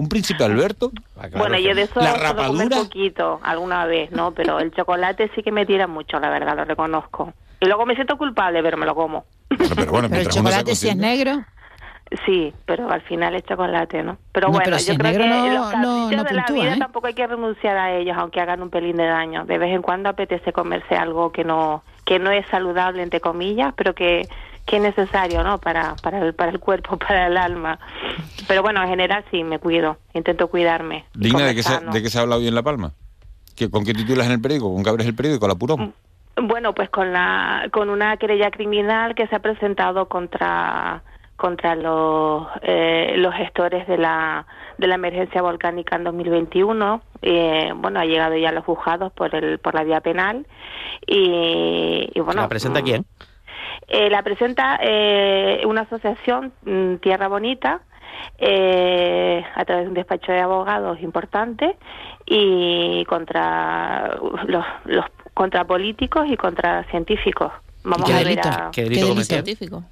un príncipe Alberto, Bueno, yo de eso la rapadura, poquito, alguna vez, ¿no? Pero el chocolate sí que me tira mucho, la verdad, lo reconozco. Y luego me siento culpable, pero me lo como. pero bueno, Pero el chocolate si es negro. Sí, pero al final es chocolate, ¿no? Pero No, bueno, pero si yo es creo negro que no- los no- no de la vida ¿eh? tampoco hay que renunciar a ellos, aunque hagan un pelín de daño. De vez en cuando apetece comerse algo que no que no es saludable, entre comillas, pero que, que es necesario, ¿no? Para, para, el, para el cuerpo, para el alma. Pero bueno, en general sí, me cuido, intento cuidarme. digna de que, se, de que se ha hablado hoy en La Palma. ¿Qué, ¿Con qué titulas en el periódico? ¿Con qué abres el periódico? ¿La Apurón? Bueno, pues con la con una querella criminal que se ha presentado contra contra los eh, los gestores de la de la emergencia volcánica en 2021. Eh, bueno, ha llegado ya a los juzgados por el por la vía penal y, y bueno. ¿La presenta quién? Eh, la presenta eh, una asociación, mm, Tierra Bonita, eh, a través de un despacho de abogados importante y contra los, los contra políticos y contra científicos. Vamos qué a ver delito? a- ¿Qué delito ¿Qué delito? cometieron? Científico.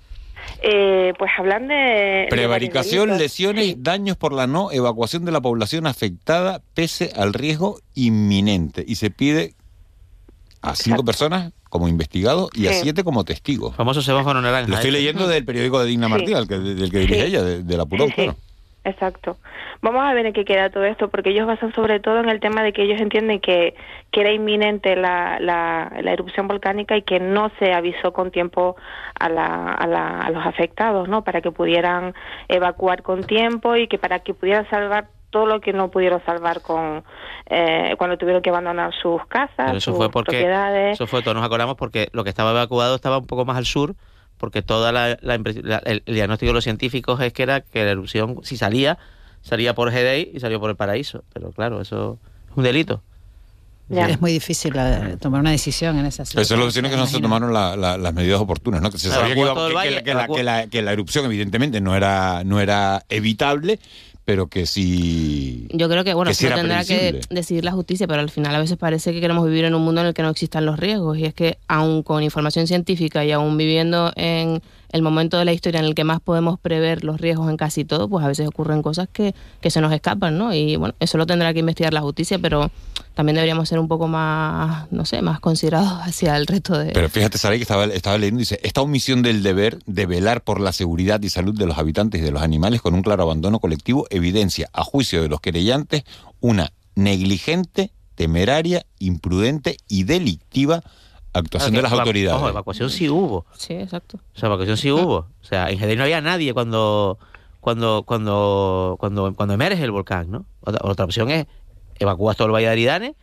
Eh, pues hablan de de Prevaricación, lesiones, daños por la no evacuación de la población afectada pese al riesgo inminente. Y se pide a cinco personas como investigados y a Sí. siete como testigos. Famoso semáforo naranja. Lo estoy ¿eh? leyendo del periódico de Digna Sí. Martín, al que, del que dirige Sí. ella, de, de la Purón, Sí, sí. claro. Exacto. Vamos a ver en qué queda todo esto, porque ellos basan sobre todo en el tema de que ellos entienden que, que era inminente la, la, la erupción volcánica y que no se avisó con tiempo a, la, a, la, a los afectados, ¿no? Para que pudieran evacuar con tiempo y que para que pudieran salvar todo lo que no pudieron salvar con eh, cuando tuvieron que abandonar sus casas, Pero eso sus fue porque propiedades. eso fue todos nos acordamos porque lo que estaba evacuado estaba un poco más al sur porque toda la, la la- el, el diagnóstico de los científicos es que era que la erupción si salía salía por GDI y salió por el paraíso. Pero claro eso es un delito. Es muy difícil eh, tomar una decisión en esa Eso es lo que tiene que no se tomaron la- la- las medidas oportunas, ¿no? Que se sabía que, iba- que la erupción evidentemente no era, no era evitable, pero que sí... Yo creo que, bueno, que sí tendrá que decidir la justicia, pero al final a veces parece que queremos vivir en un mundo en el que no existan los riesgos. Y es que, aun con información científica y aún viviendo en el momento de la historia en el que más podemos prever los riesgos en casi todo, pues a veces ocurren cosas que, que se nos escapan, ¿no? Y bueno, eso lo tendrá que investigar la justicia, pero también deberíamos ser un poco más, no sé, más considerados hacia el resto de... Pero fíjate, Saray, que estaba, estaba leyendo, dice, esta omisión del deber de velar por la seguridad y salud de los habitantes y de los animales con un claro abandono colectivo evidencia, a juicio de los querellantes, una negligente, temeraria, imprudente y delictiva actuación de las autoridades. Ojo, evacuación sí hubo. Sí, exacto. O sea, evacuación sí hubo. O sea, en GDI no había nadie cuando cuando cuando cuando cuando emerge el volcán, ¿no? Otra, otra opción es evacuar todo el Valle de Aridane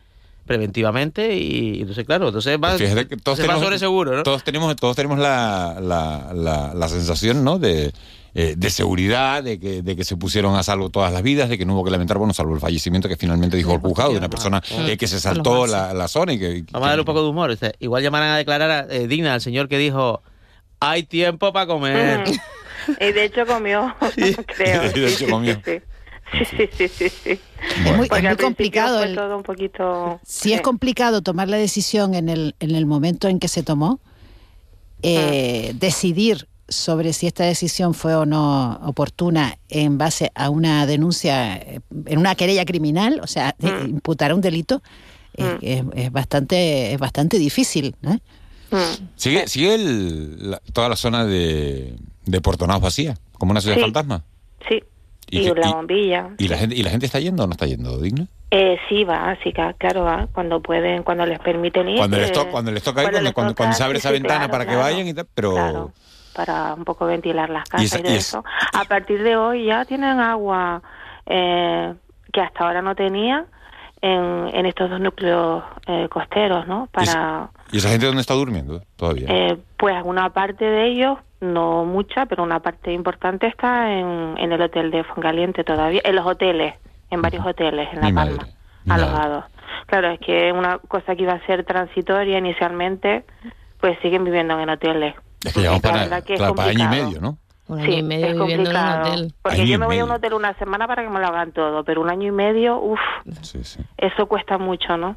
preventivamente y entonces claro, entonces va, Pues Fíjate que todos va tenemos, sobre seguro, ¿no? todos tenemos, todos tenemos la, la, la, la sensación, ¿no? De, eh, de seguridad, de que, de que se pusieron a salvo todas las vidas, de que no hubo que lamentar, bueno, salvo el fallecimiento que finalmente dijo el juzgado de una persona eh, que se saltó la, la zona y que, Vamos a darle un poco de humor. o sea, igual llamarán a declarar a eh, Dina al señor que dijo hay tiempo para comer. Y de hecho comió, creo. Y de hecho comió. Sí, sí, sí, sí, sí. Es muy, es Porque muy principio complicado. fue el- todo un poquito... si es sí. complicado tomar la decisión en el, en el momento en que se tomó, eh, decidir sobre si esta decisión fue o no oportuna en base a una denuncia, eh, en una querella criminal, o sea, de imputar un delito, es, es- es bastante, es bastante difícil. ¿eh? ¿Sigue, sigue el- la- toda la zona de, de Puerto Naos vacía, como una ciudad Sí. fantasma? Sí. y, la bombilla. ¿Y la, gente, ¿Y la gente está yendo o no está yendo, Digna? Eh, sí, va, sí, claro, va, cuando pueden, cuando les permiten ir. Cuando les, eh, to- cuando les toca ir, cuando cuando, toca, se abre sí, esa sí, ventana claro, para que claro, vayan y tal, pero... claro, para un poco ventilar las casas y, esa- y es- eso. A partir de hoy ya tienen agua eh, que hasta ahora no tenía en, en estos dos núcleos eh, costeros, ¿no? Para, ¿Y esa gente dónde está durmiendo todavía? eh, pues una parte de ellos, no mucha, pero una parte importante está en, en el hotel de Foncaliente todavía, en los hoteles, en varios hoteles en La Mi Palma, madre, alojados. Claro, es que una cosa que iba a ser transitoria inicialmente, pues siguen viviendo en hoteles. Es que llevamos para, que claro, para año y complicado. medio, ¿no? Un Sí, año y medio es viviendo en un complicado. hotel. Porque yo me voy a un hotel una semana para que me lo hagan todo, pero un año y medio, uff, eso cuesta mucho, ¿no?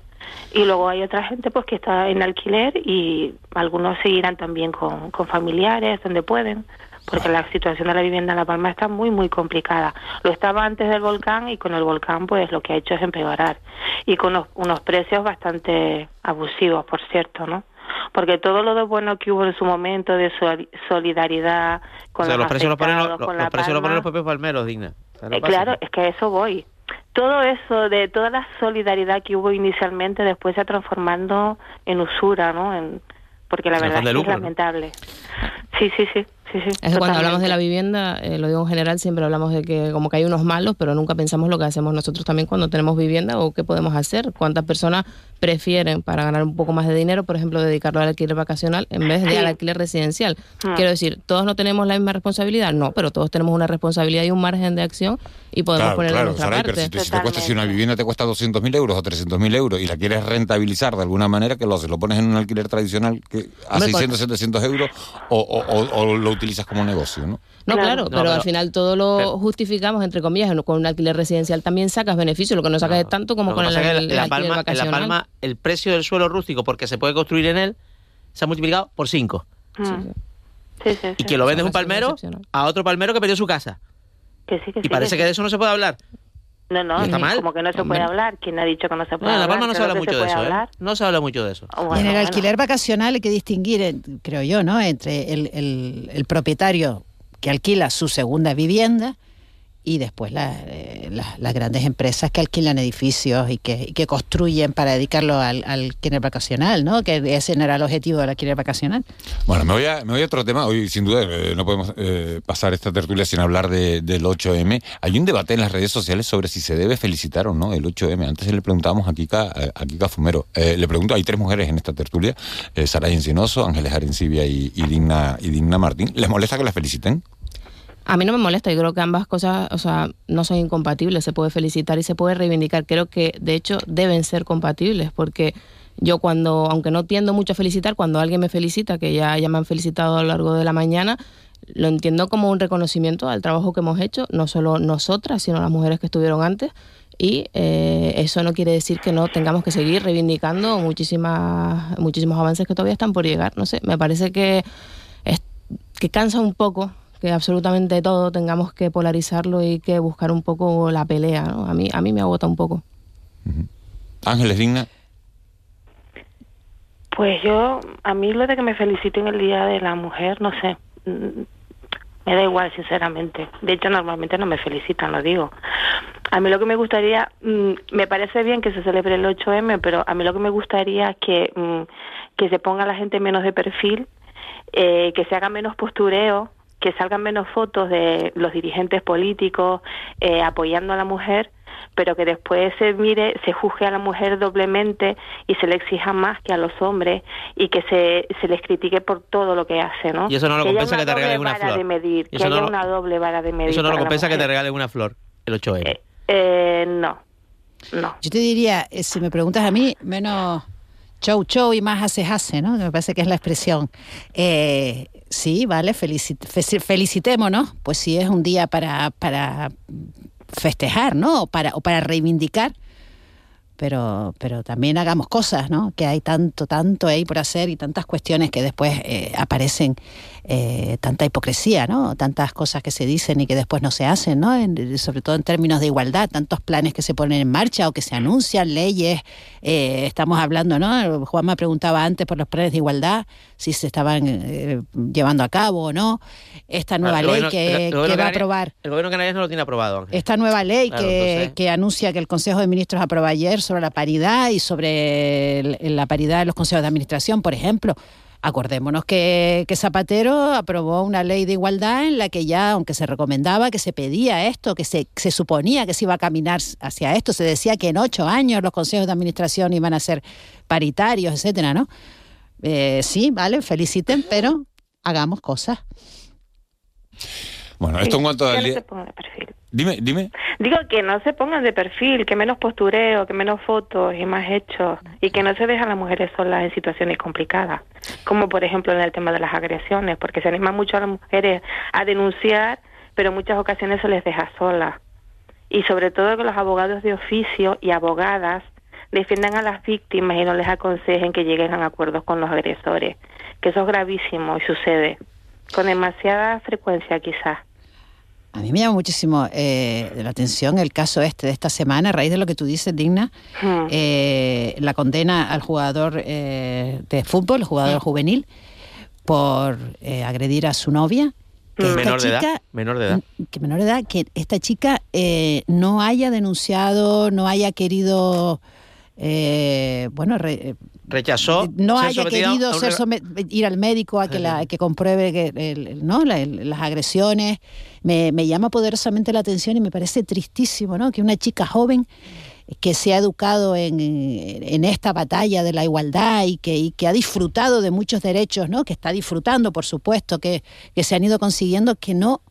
Y luego hay otra gente pues que está en alquiler y algunos seguirán también con, con familiares donde pueden, porque la situación de la vivienda en La Palma está muy, muy complicada. Lo estaba antes del volcán y con el volcán pues lo que ha hecho es empeorar. Y con unos, unos precios bastante abusivos, por cierto, ¿no? Porque todo lo de bueno que hubo en su momento de soli- solidaridad con o sea, los precios los ponen los, los- los precios los ponen los propios palmeros, digna. ¿Sabes lo eh, claro, es que a eso voy. Todo eso, de toda la solidaridad que hubo inicialmente, después se ha transformando en usura, ¿no? En, porque la verdad es lucro, es ¿no? lamentable. Sí, sí, sí. Sí, sí Es que cuando hablamos de la vivienda, eh, lo digo en general, siempre hablamos de que como que hay unos malos, pero nunca pensamos lo que hacemos nosotros también cuando tenemos vivienda o qué podemos hacer. ¿Cuántas personas prefieren para ganar un poco más de dinero, por ejemplo, dedicarlo al alquiler vacacional en vez de Sí. al alquiler residencial? Mm. Quiero decir, ¿todos no tenemos la misma responsabilidad? No, pero todos tenemos una responsabilidad y un margen de acción y podemos Claro, poner claro, nuestra Saray, pero parte. si te, si te cuesta, si una vivienda te cuesta 200.000 euros o 300.000 euros y la quieres rentabilizar de alguna manera, que lo haces? ¿Lo pones en un alquiler tradicional que a Hombre, 600, 700 euros o, o- o- o lo utilizas como negocio, no? No, claro, No, pero, pero- al final todo lo justificamos, entre comillas, con un alquiler residencial también sacas beneficio, lo que no sacas es tanto como Lo con el, el en la, alquiler Palma, en La. Palma el precio del suelo rústico, porque se puede construir en él, se ha multiplicado por 5. Mm. Sí, sí, Y sí. que lo vendes Eso un palmero a otro palmero que perdió su casa. Que sí, que Y parece que de eso no se puede hablar. No, no, ¿Y está mal? como que no se Hombre. puede hablar. ¿Quién ha dicho que no se No, puede en La hablar? Palma no se habla mucho de eso, ¿eh? hablar. No se habla mucho de eso. y en el alquiler vacacional hay que distinguir, eh, creo yo, ¿no? Entre el, el- el propietario que alquila su segunda vivienda y después la- eh, la- las grandes empresas que alquilan edificios y que, que construyen para dedicarlo al, al vacacional, ¿no? Que ese no era el objetivo del alquiler vacacional. Bueno, me voy a, me voy a otro tema. Hoy, sin duda, eh, no podemos eh, pasar esta tertulia sin hablar de- del 8M. Hay un debate en las redes sociales sobre si se debe felicitar o no el 8M. Antes le preguntábamos a Kika, a Kika Fumero. Eh, le pregunto, hay tres mujeres en esta tertulia, Saray Encinoso, Ángeles Arencibia y, y, Digna, y Digna Martín. ¿Les molesta que las feliciten? A mí no me molesta, yo creo que ambas cosas, o sea, no son incompatibles, se puede felicitar y se puede reivindicar. Creo que, de hecho, deben ser compatibles, porque yo cuando, aunque no tiendo mucho a felicitar, cuando alguien me felicita, que ya, ya me han felicitado a lo largo de la mañana, lo entiendo como un reconocimiento al trabajo que hemos hecho, no solo nosotras, sino las mujeres que estuvieron antes. Y eh, eso no quiere decir que no tengamos que seguir reivindicando muchísimas, muchísimos avances que todavía están por llegar. No sé, me parece que, es, que cansa un poco que absolutamente todo tengamos que polarizarlo y que buscar un poco la pelea. ¿no? A, mí, a mí me agota un poco. Ángeles Digna. Pues yo, a mí lo de que me feliciten el Día de la Mujer, no sé, mm, me da igual, sinceramente. De hecho, normalmente no me felicitan, lo digo. A mí lo que me gustaría, mm, me parece bien que se celebre el 8M, pero a mí lo que me gustaría es que, mm, que se ponga la gente menos de perfil, eh, que se haga menos postureo, que salgan menos fotos de los dirigentes políticos eh, apoyando a la mujer, pero que después se mire, se juzgue a la mujer doblemente y se le exija más que a los hombres y que se, se les critique por todo lo que hace, ¿no? Y eso no lo que haya compensa una que te regalen doble una vara flor. de medir, que eso no haya lo- una doble vara de medir. Eso no lo compensa que te regalen una flor, el 8M. Eh, no, no. Yo te diría, eh, si me preguntas a mí, menos show show y más hace hace, ¿no? Me parece que es la expresión. Eh, sí, vale, felicit fe- felicitémonos, pues sí es un día para, para festejar, ¿no? O para, o para reivindicar. Pero, pero también hagamos cosas, ¿no? Que hay tanto, tanto ahí por hacer y tantas cuestiones que después eh, aparecen, eh, tanta hipocresía, ¿no? Tantas cosas que se dicen y que después no se hacen, ¿no? sobre todo en términos de igualdad, tantos planes que se ponen en marcha o que se anuncian, leyes. Eh, estamos hablando, ¿no? Juan me preguntaba antes por los planes de igualdad, si se estaban llevando a cabo o no. Esta nueva ley que, va a aprobar. El gobierno canadiense no lo tiene aprobado. Esta nueva ley que, que anuncia que el Consejo de Ministros aprobó ayer sobre la paridad y sobre la paridad de los consejos de administración, por ejemplo. Acordémonos que, Zapatero aprobó una ley de igualdad en la que ya, aunque se recomendaba que se pedía esto, que se, se suponía que se iba a caminar hacia esto, se decía que en ocho años los consejos de administración iban a ser paritarios, etcétera, ¿no? Eh, sí, vale, feliciten, pero hagamos cosas. Bueno, esto en cuanto a... Dime, dime. Digo que no se pongan de perfil, que menos postureo, que menos fotos y más hechos, y que no se dejan las mujeres solas en situaciones complicadas, como por ejemplo en el tema de las agresiones, porque se anima mucho a las mujeres a denunciar, pero en muchas ocasiones se les deja solas. Y sobre todo que los abogados de oficio y abogadas defiendan a las víctimas y no les aconsejen que lleguen a acuerdos con los agresores, que eso es gravísimo y sucede con demasiada frecuencia quizás. A mí me llama muchísimo eh, la atención el caso este de esta semana, a raíz de lo que tú dices, Digna, hmm. eh, la condena al jugador eh, de fútbol, el jugador hmm. juvenil, por agredir a su novia. Que hmm. menor, de edad, menor de edad. Que menor de edad, que esta chica no haya denunciado, no haya querido bueno, rechazó no haya querido ir al médico a que la que compruebe que no las agresiones. Me, llama poderosamente la atención y me parece tristísimo no que una chica joven que se ha educado en, en esta batalla de la igualdad y que, y que ha disfrutado de muchos derechos no que está disfrutando por supuesto que, que se han ido consiguiendo que no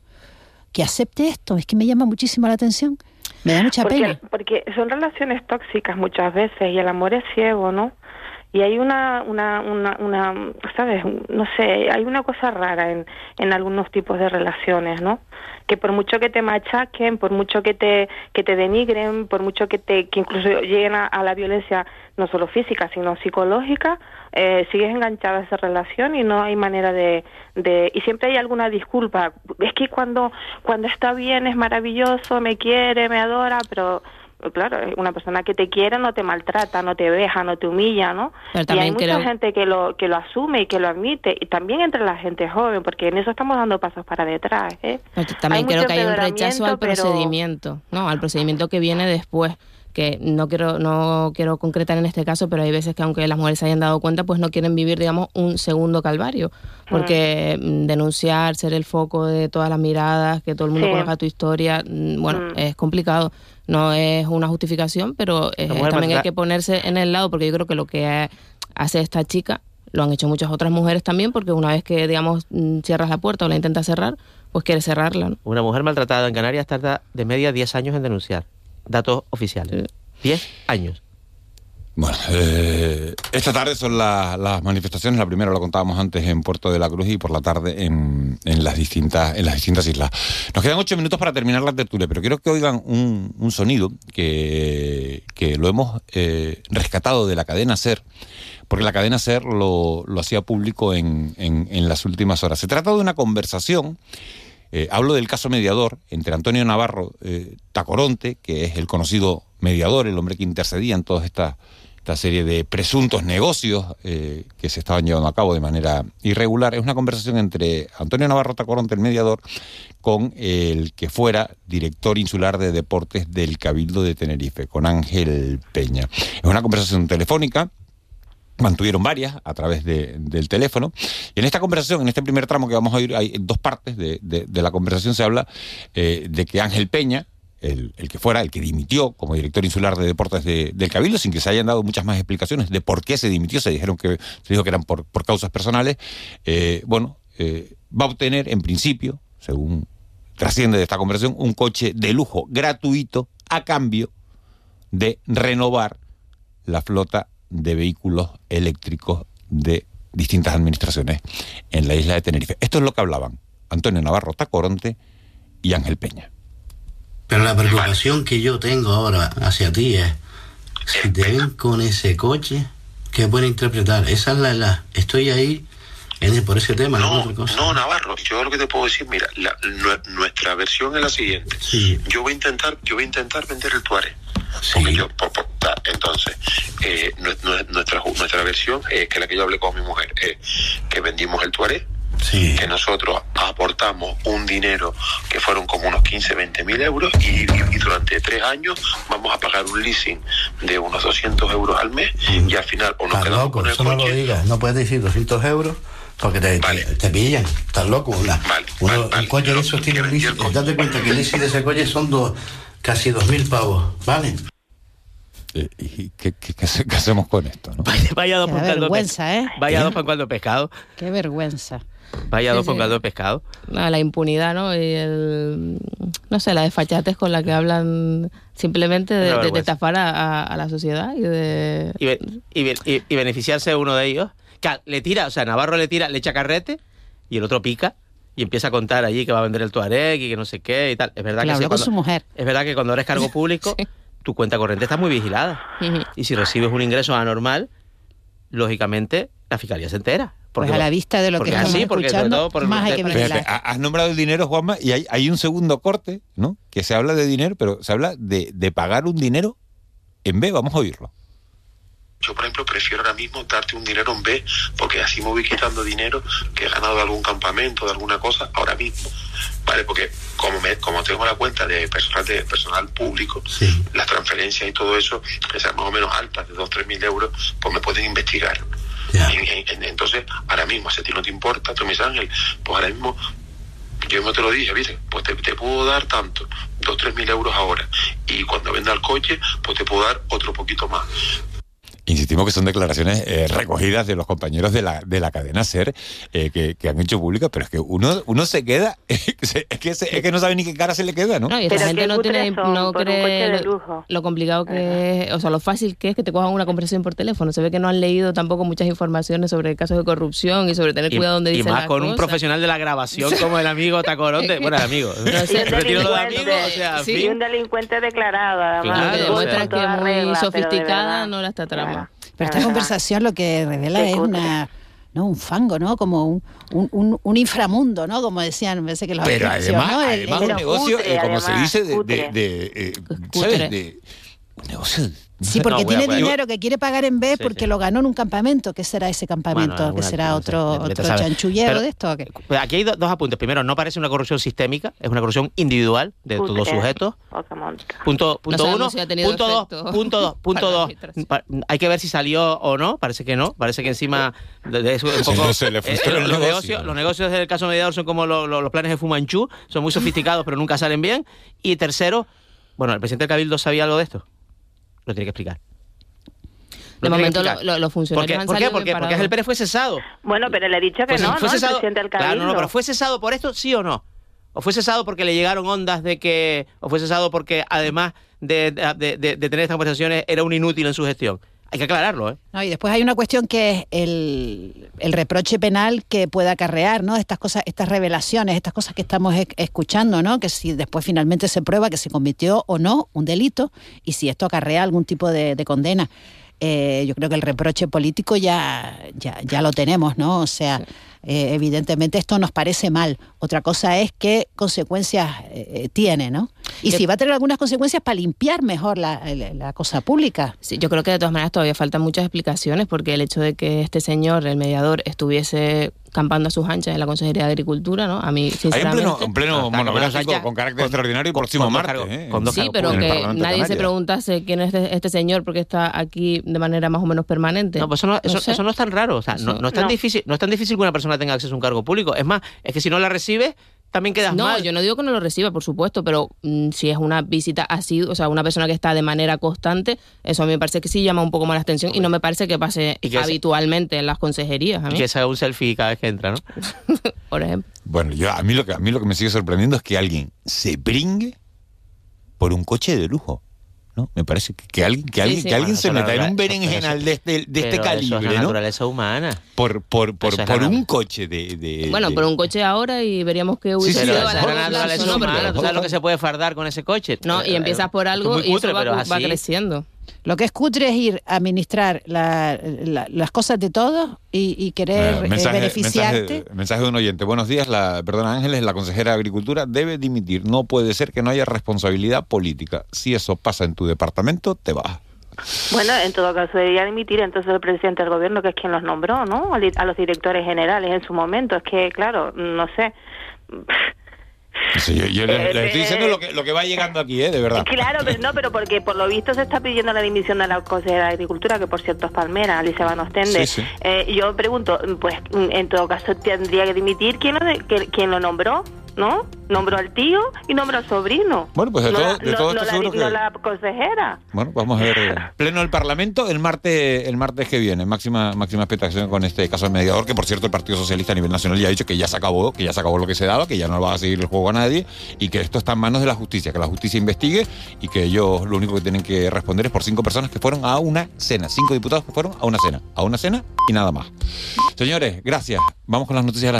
que acepte esto. Es que me llama muchísimo la atención. Me da mucha pena. porque son relaciones tóxicas muchas veces y el amor es ciego no y hay una, una, una, una, ¿sabes? No sé, hay una cosa rara en, en algunos tipos de relaciones, ¿no? Que por mucho que te machaquen, por mucho que te, que te denigren, por mucho que te, que incluso lleguen a, la violencia, no solo física, sino psicológica, eh, sigues enganchada a esa relación y no hay manera de, de, y siempre hay alguna disculpa. Es que cuando, cuando está bien es maravilloso, me quiere, me adora, pero claro, una persona que te quiere no te maltrata, no te deja, no te humilla, ¿no? y hay mucha gente que lo que lo asume y que lo admite, y también entre la gente joven, porque en eso estamos dando pasos para detrás. ¿eh? también creo que hay un rechazo al procedimiento, ¿no? Al procedimiento que viene después que no quiero no quiero concretar en este caso, pero hay veces que aunque las mujeres se hayan dado cuenta, pues no quieren vivir, digamos, un segundo calvario, porque mm, denunciar, ser el foco de todas las miradas, que todo el mundo conozca tu historia, mm, bueno, mm. es complicado. No es una justificación, pero también hay que ponerse en el lado, porque yo creo que lo que hace esta chica lo han hecho muchas otras mujeres también, porque una vez que, digamos, cierras la puerta o la intentas cerrar, pues quiere cerrarla. Una mujer maltratada en Canarias tarda de media 10 años en denunciar datos oficiales. 10 años. Bueno, eh, esta tarde son las manifestaciones. La primera lo contábamos antes en Puerto de la Cruz y por la tarde en, las, distintas, en las distintas islas. Nos quedan ocho minutos para terminar la tertulia, pero quiero que oigan un, sonido que, lo hemos eh, rescatado de la cadena SER, porque la cadena SER lo, hacía público en, en las últimas horas. Se trata de una conversación eh, hablo del caso mediador entre Antonio Navarro eh, Tacoronte, que es el conocido mediador, el hombre que intercedía en toda esta, esta serie de presuntos negocios eh, que se estaban llevando a cabo de manera irregular. Es una conversación entre Antonio Navarro Tacoronte, el mediador, con el que fuera director insular de deportes del Cabildo de Tenerife, con Ángel Peña. Es una conversación telefónica mantuvieron varias a través del teléfono. Y en esta conversación, en este primer tramo que vamos a oír, hay dos partes de, la conversación. Se habla eh, de que Ángel Peña, el, que fuera, el que dimitió como director insular de deportes del Cabildo, sin que se hayan dado muchas más explicaciones de por qué se dimitió, se dijeron que se dijo que eran por, causas personales, eh, bueno, eh, va a obtener en principio, según trasciende de esta conversación, un coche de lujo gratuito a cambio de renovar la flota de vehículos eléctricos de distintas administraciones en la isla de Tenerife. Esto es lo que hablaban Antonio Navarro Tacoronte y Ángel Peña. Pero la preocupación que yo tengo ahora hacia ti es si te ven con ese coche, ¿qué pueden interpretar? Esa es la, la estoy ahí en- por ese tema, no, por otra cosa. No, Navarro, yo lo que te puedo decir, mira, la- nue- nuestra versión es la siguiente. Yo voy a intentar, yo voy a intentar vender el Tuareg. Porque yo, entonces, eh, nue- nue- nuestra, nuestra versión, eh, que es la que yo hablé con mi mujer, es que vendimos el Tuareg, que nosotros aportamos un dinero que fueron como unos 15, 20 mil euros y, y- y durante tres años vamos a pagar un leasing de unos 200 euros al mes y al final o nos Estás quedamos loco, con el eso no lo coche digas. No puedes decir 200 euros porque te, te, te pillan. Estás loco. Una, uno- un coche de esos tiene un leasing. Date cuenta que el leasing de ese coche son dos, casi 2.000 pavos, ¿vale? Eh, ¿Y qué, qué- qué hace- qué hacemos con esto? no? Vaya dos Qué vergüenza. ¿eh? Vaya ¿Eh? dos por de pescado. Qué vergüenza. Vaya dos Sí, sí. caldo de pescado. No, la impunidad, ¿no? Y el, no sé, la desfachatez con la que hablan simplemente de, estafar a, la sociedad y de... y, be- y be- y- y beneficiarse uno de ellos. Claro, le tira, o sea, Navarro le tira, le echa carrete y el otro pica y empieza a contar allí que va a vender el Tuareg y que no sé qué y tal. Es verdad Que le que sí, con cuando- su mujer. es verdad que cuando eres cargo público, tu cuenta corriente está muy vigilada. Y si recibes un ingreso anormal, lógicamente la fiscalía se entera. Pues a la vista de lo que estamos así, escuchando, todo por- más hay que vigilar. has nombrado el dinero, Juanma, y hay, hay un segundo corte, ¿no? Que se habla de dinero, pero se habla de, de pagar un dinero en B. Vamos a oírlo. Yo, por ejemplo, prefiero ahora mismo darte un dinero en B, porque así me voy quitando dinero que he ganado de algún campamento, de alguna cosa, ahora mismo. ¿Vale? Porque como me, como tengo la cuenta de personal de personal público, las transferencias y todo eso, que sean más o menos altas, de 2 3 mil euros, pues me pueden investigar. En- en- en- entonces, ahora mismo, si a ti no te importa, tú me dices, Ángel, pues ahora mismo yo mismo te lo dije, ¿viste? Pues te, te puedo dar tanto, 2 3 mil euros ahora. Y cuando venda el coche, pues te puedo dar otro poquito más. Insistimos que son declaraciones eh, recogidas de los compañeros de la, de la cadena SER eh, que, que han hecho públicas, pero es que uno, uno se queda, es que, se- es que no sabe ni qué cara se le queda, ¿no? No, y esa gente no, tiene, no cree lo, lo complicado que es, o sea, lo fácil que es que te cojan una conversación por teléfono. Se ve que no han leído tampoco muchas informaciones sobre casos de corrupción y sobre tener Y, cuidado donde y dicen más las con un profesional de la grabación como el amigo Tacoronte. Bueno, el amigo. sé, Retiro lo de amigo, o sea, sí, fin. un delincuente declarado, además. Claro, que o sea, demuestra que muy regla, pero sofisticada verdad. no era esta trama. Pero esta conversación lo que revela es una no un fango, ¿no? Como un, un, un- un inframundo, ¿no? Como decían, me parece que los Pero además, ¿no? El- además el- un negocio, cutre, eh, como se además, dice, de, de, de, eh. ¿sabes? De, un negocio. Sí, porque No, tiene a- dinero que quiere pagar en B Sí, porque sí. lo ganó en un campamento. ¿Qué será ese campamento? Bueno, ¿Que será no sé, otro, chanchullero Pero- de esto? o qué? Pues aquí hay do- dos apuntes. Primero, no parece una corrupción sistémica, es una corrupción individual de todos los sujetos. Punto, punto uno. si punto dos. Punto dos. Punto dos. Pa- Hay que ver si salió o no. Parece que no. Parece que encima de, de eso un poco. le- se le frustró eh, el los, negocio. negocios, los negocios del caso mediador son como lo- lo- los planes de Fumanchu. Son muy sofisticados, pero nunca salen bien. Y tercero, bueno, ¿el presidente del Cabildo sabía algo de esto? Lo tiene que explicar. De momento lo- lo- los funcionarios ¿Por qué? han ¿Por qué? salido Porque, porque. Ángel Pérez fue cesado. Bueno, pero le he dicho que Pues, no, ¿fue ¿no? El cesado? presidente del Claro, Cabildo. no, no, pero ¿fue cesado por esto, sí o no? ¿O fue cesado porque le llegaron ondas de que... o fue cesado porque además de, de- de- de tener estas conversaciones era un inútil en su gestión? Hay que aclararlo, ¿eh? No, y después hay una cuestión que es el, el reproche penal que puede acarrear, ¿no? Estas cosas, estas revelaciones, estas cosas que estamos escuchando, ¿no? Que si después finalmente se prueba que se cometió o no un delito y si esto acarrea algún tipo de, de condena. Eh, yo creo que el reproche político ya, ya, ya lo tenemos, ¿no? O sea, eh, evidentemente esto nos parece mal. Otra cosa es qué consecuencias eh, tiene, ¿no? Y si va a tener algunas consecuencias para limpiar mejor la, la- la cosa pública. Sí, yo creo que de todas maneras todavía faltan muchas explicaciones porque el hecho de que este señor, el mediador, estuviese campando a sus anchas en la Consejería de Agricultura, ¿no? A mí, Hay un sinceramente... pleno, un pleno monográfico con- con carácter extraordinario el próximo con dos martes. cargos- ¿eh? con dos Sí, pero que nadie se preguntase quién es este, este señor porque está aquí de manera más o menos permanente. No, pues eso no, eso, sé. eso no es tan raro. O sea, no, es tan No. difícil, no es tan difícil que una persona tenga acceso a un cargo público. Es más, es que si no la recibes, también quedas no, mal. yo no digo que no lo reciba, por supuesto, pero mm, si es una visita así, o sea, una persona que está de manera constante, eso a mí me parece que sí llama un poco más la atención y no me parece que pase Y que habitualmente en las consejerías. A Y mí, que se haga un selfie cada vez que entra, ¿no? por ejemplo. Bueno, yo, a, mí lo que, a mí lo que me sigue sorprendiendo es que alguien se bringue por un coche de lujo. ¿No? Me parece que, que alguien, que Sí, alguien, sí. que alguien Bueno, se meta en un berenjenal de este, de este Pero eso es calibre, la ¿no? naturaleza humana. Por, por, por, por un coche de... de- Bueno, de- por un coche ahora y veríamos que hubiese Sí, sido a la naturaleza humana. ¿Tú sabes lo que se puede fardar con ese coche? No, y Eh, empiezas por esto es algo y eso va, va creciendo. Lo que es cutre es ir a administrar la- la- las cosas de todos y, y querer Eh, eh, beneficiarte. mensaje- mensaje de un oyente. Buenos días, la, perdona Ángeles, la consejera de Agricultura debe dimitir. No puede ser que no haya responsabilidad política. Si eso pasa en tu departamento, te vas. Bueno, en todo caso debería dimitir entonces el presidente del gobierno, que es quien los nombró, ¿no? A los directores generales en su momento. Es que, claro, no sé. Sí, yo yo le, Eh, le estoy diciendo lo que, lo que va llegando aquí, ¿eh? De verdad. Claro, pero no, pero porque por lo visto se está pidiendo la dimisión de la consejera de Agricultura, que por cierto es Palmera, Alicia Van Ostende. Sí, sí. Eh, yo pregunto, pues en todo caso tendría que dimitir quién lo, de- que- quién lo nombró, ¿no? Nombró al tío y nombró al sobrino. Bueno, pues de no todo- la, de todo no esto seguro que- la consejera. Bueno, vamos a ver. eh, Pleno del Parlamento el martes, el martes que viene. Máxima, máxima expectación con este caso del mediador, que por cierto el Partido Socialista a nivel nacional ya ha dicho que ya se acabó, que ya se acabó lo que se daba, que ya no va a seguir el juego a nadie y que esto está en manos de la justicia, que la justicia investigue y que ellos lo único que tienen que responder es por cinco personas que fueron a una cena, cinco diputados que fueron a una cena, a una cena y nada más. Señores, gracias. Vamos con las noticias de la